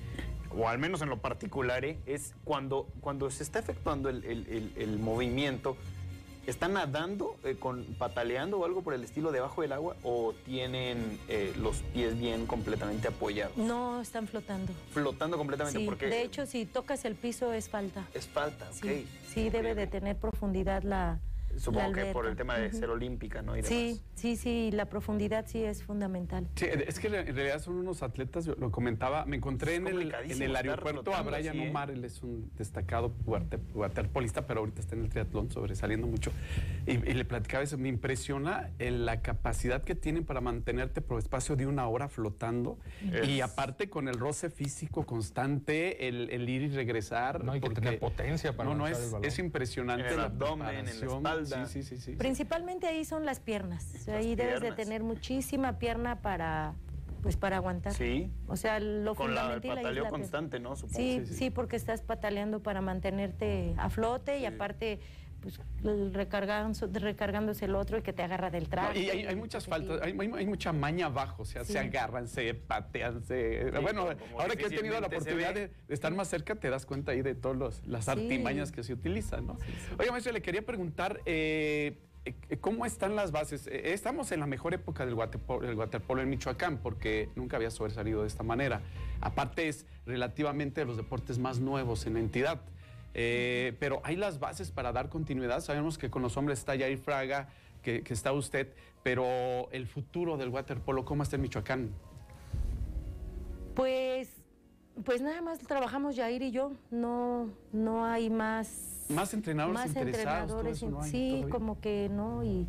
o al menos en lo particular, eh, es cuando, cuando se está efectuando el, el- el- el movimiento, ¿están nadando, eh, con, pataleando o algo por el estilo debajo del agua o tienen eh, los pies bien completamente apoyados? No, están flotando. Flotando completamente Sí, porque de hecho, si tocas el piso es falta. es falta, ok. Sí, sí debe de tener profundidad la. Supongo que por el tema de ser olímpica, ¿no? Y demás. Sí, sí, sí, la profundidad sí es fundamental. Sí, es que en realidad son unos atletas, yo lo comentaba, me encontré en el, en el aeropuerto a Brian así, ¿eh? Omar, él es un destacado water- waterpolista, pero ahorita está en el triatlón sobresaliendo mucho, y, y le platicaba eso, me impresiona la capacidad que tienen para mantenerte por espacio de una hora flotando, Es- y aparte con el roce físico constante, el, el ir y regresar. No hay que tener potencia para No, no, es, el balón. es impresionante En el la abdomen, en la preparación. Espalda. Sí, sí, sí. sí. Principalmente ahí son las piernas. O sea, ahí debes de tener muchísima pierna para, pues, para aguantar. Sí. O sea, lo Con la, el fundamental ahí es pataleo la constante, ¿no? Supongo. Sí, sí, porque estás pataleando para mantenerte a flote y aparte pues, recargándose, recargándose el otro y que te agarra del No, traje. y hay, hay muchas faltas, hay, hay- hay mucha maña abajo, o sea, Sí. se agarran, se patean, se... bueno, ahora que he tenido la oportunidad de, de estar más cerca, te das cuenta ahí de todas las artimañas que se utilizan, ¿no? Oye, maestro, le quería preguntar, eh, eh, ¿cómo están las bases? Eh, estamos en la mejor época del waterpolo, del waterpolo en Michoacán, porque nunca había sobresalido de esta manera. Aparte es relativamente de los deportes más nuevos en la entidad. Eh, pero hay las bases para dar continuidad. Sabemos que con los hombres está Jair Fraga, que, que está usted, pero el futuro del waterpolo, ¿cómo está en Michoacán? Pues, pues nada más trabajamos Jair y yo. No, no hay más. Más entrenadores más interesados, entrenadores eso no hay sí, todavía. como que no. Y,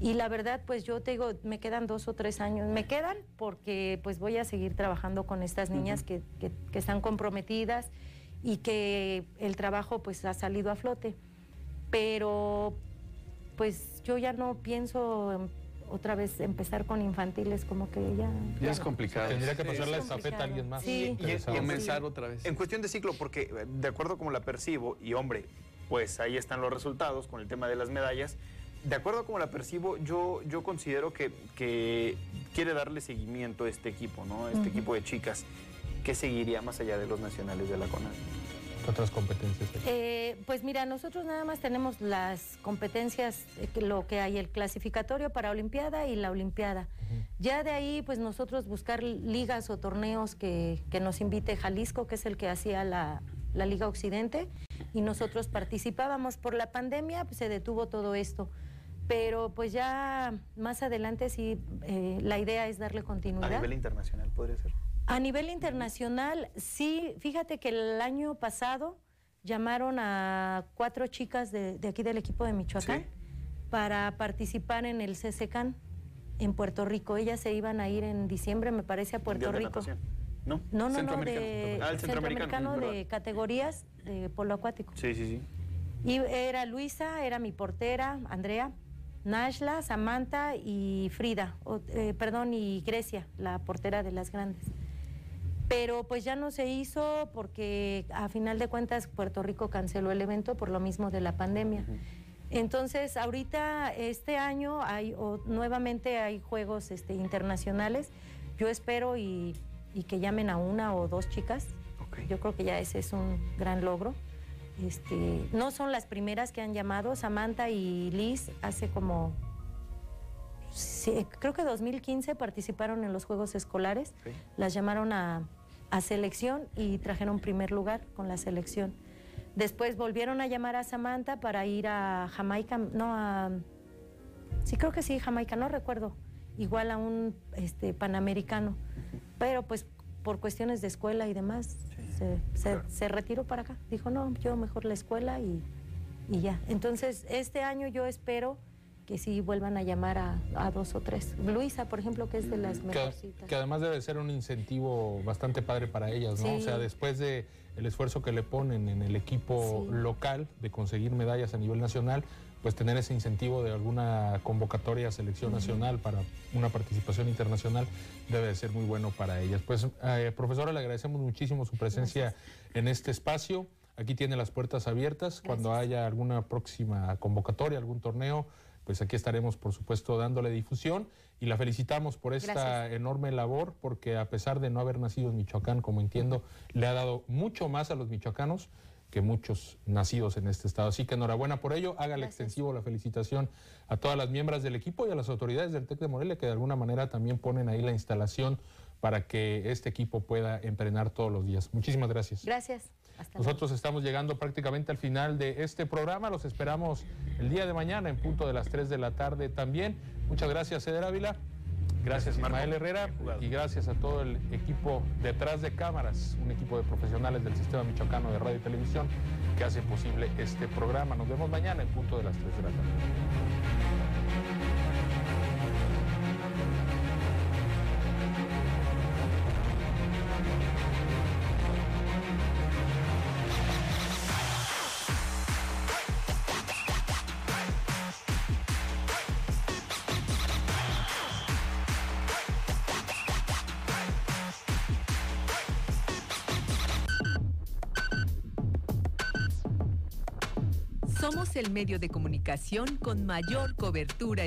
y la verdad, pues yo te digo, me quedan dos o tres años. Me quedan porque pues voy a seguir trabajando con estas niñas que, que- que están comprometidas y que el trabajo pues ha salido a flote. Pero pues yo ya no pienso otra vez empezar con infantiles, como que ya... Ya es complicado. Tendría que Sí. pasar la Es estafeta a alguien más. Sí. Y- y- Comenzar otra vez. En cuestión de ciclo, porque eh, de acuerdo como la percibo, y hombre, pues ahí están los resultados con el tema de las medallas, de acuerdo como la percibo, yo, yo considero que, que quiere darle seguimiento a este equipo, ¿no? Este Ujú. equipo de chicas. ¿Qué seguiría más allá de los nacionales de la CONAD? ¿Qué otras competencias hay? Eh, pues mira, nosotros nada más tenemos las competencias, eh, lo que hay, el clasificatorio para Olimpiada y la Olimpiada. Ya de ahí, pues nosotros buscar ligas o torneos que, que nos invite Jalisco, que es el que hacía la, la Liga Occidente, y nosotros participábamos. Por la pandemia pues, se detuvo todo esto. Pero pues ya más adelante sí, eh, la idea es darle A continuidad. nivel internacional podría ser. A nivel internacional, sí, fíjate que el año pasado llamaron a cuatro chicas de, de aquí del equipo de Michoacán para participar en el CCCAN en Puerto Rico. Ellas se iban a ir en diciembre, me parece, a Puerto de Rico. ¿No? No, no, no, de centroamericano. Ah, el centroamericano, de categorías de polo acuático. Sí, sí, sí. Y era Luisa, era mi portera, Andrea, Nashla, Samantha y Frida, o, eh, perdón, y Grecia, la portera de las grandes. Pero pues ya no se hizo porque a final de cuentas Puerto Rico canceló el evento por lo mismo de la pandemia. Entonces, ahorita este año hay o, nuevamente hay juegos este, internacionales. Yo espero y, y que llamen a una o dos chicas. Yo creo que ya ese es un gran logro. Este, no son las primeras que han llamado. Samantha y Liz hace como, sí, creo que 2015 participaron en los Juegos Escolares. Las llamaron a, a selección y trajeron primer lugar con la selección. Después volvieron a llamar a Samantha para ir a Jamaica, no a... Sí, creo que sí, Jamaica, no recuerdo. Igual a un este, panamericano. Pero pues por cuestiones de escuela y demás, se, se- se retiró para acá. Dijo, no, yo mejor la escuela y, y ya. Entonces, este año yo espero que sí vuelvan a llamar a, a dos o tres. Luisa, por ejemplo, que es de las Que, mejorcitas. que además debe ser un incentivo bastante padre para ellas, ¿no? Sí. O sea, después de el esfuerzo que le ponen en el equipo Sí. local de conseguir medallas a nivel nacional, pues tener ese incentivo de alguna convocatoria a selección nacional para una participación internacional debe de ser muy bueno para ellas. Pues, eh, profesora, le agradecemos muchísimo su presencia en este espacio. Aquí tiene las puertas abiertas. Cuando haya alguna próxima convocatoria, algún torneo, pues aquí estaremos, por supuesto, dándole difusión y la felicitamos por esta Gracias. enorme labor, porque a pesar de no haber nacido en Michoacán, como entiendo, le ha dado mucho más a los michoacanos que muchos nacidos en este estado. Así que enhorabuena por ello, hágale extensivo la felicitación a todas las miembros del equipo y a las autoridades del TEC de Morelia, que de alguna manera también ponen ahí la instalación para que este equipo pueda entrenar todos los días. Muchísimas gracias. Gracias. Hasta luego. Nosotros estamos llegando prácticamente al final de este programa. Los esperamos el día de mañana en punto de las 3 de la tarde también. Muchas gracias, Eder Ávila. Gracias, Ismael Herrera. Y gracias a todo el equipo detrás de cámaras, un equipo de profesionales del Sistema Michoacano de Radio y Televisión que hace posible este programa. Nos vemos mañana en punto de las 3 de la tarde. Medio de comunicación con mayor cobertura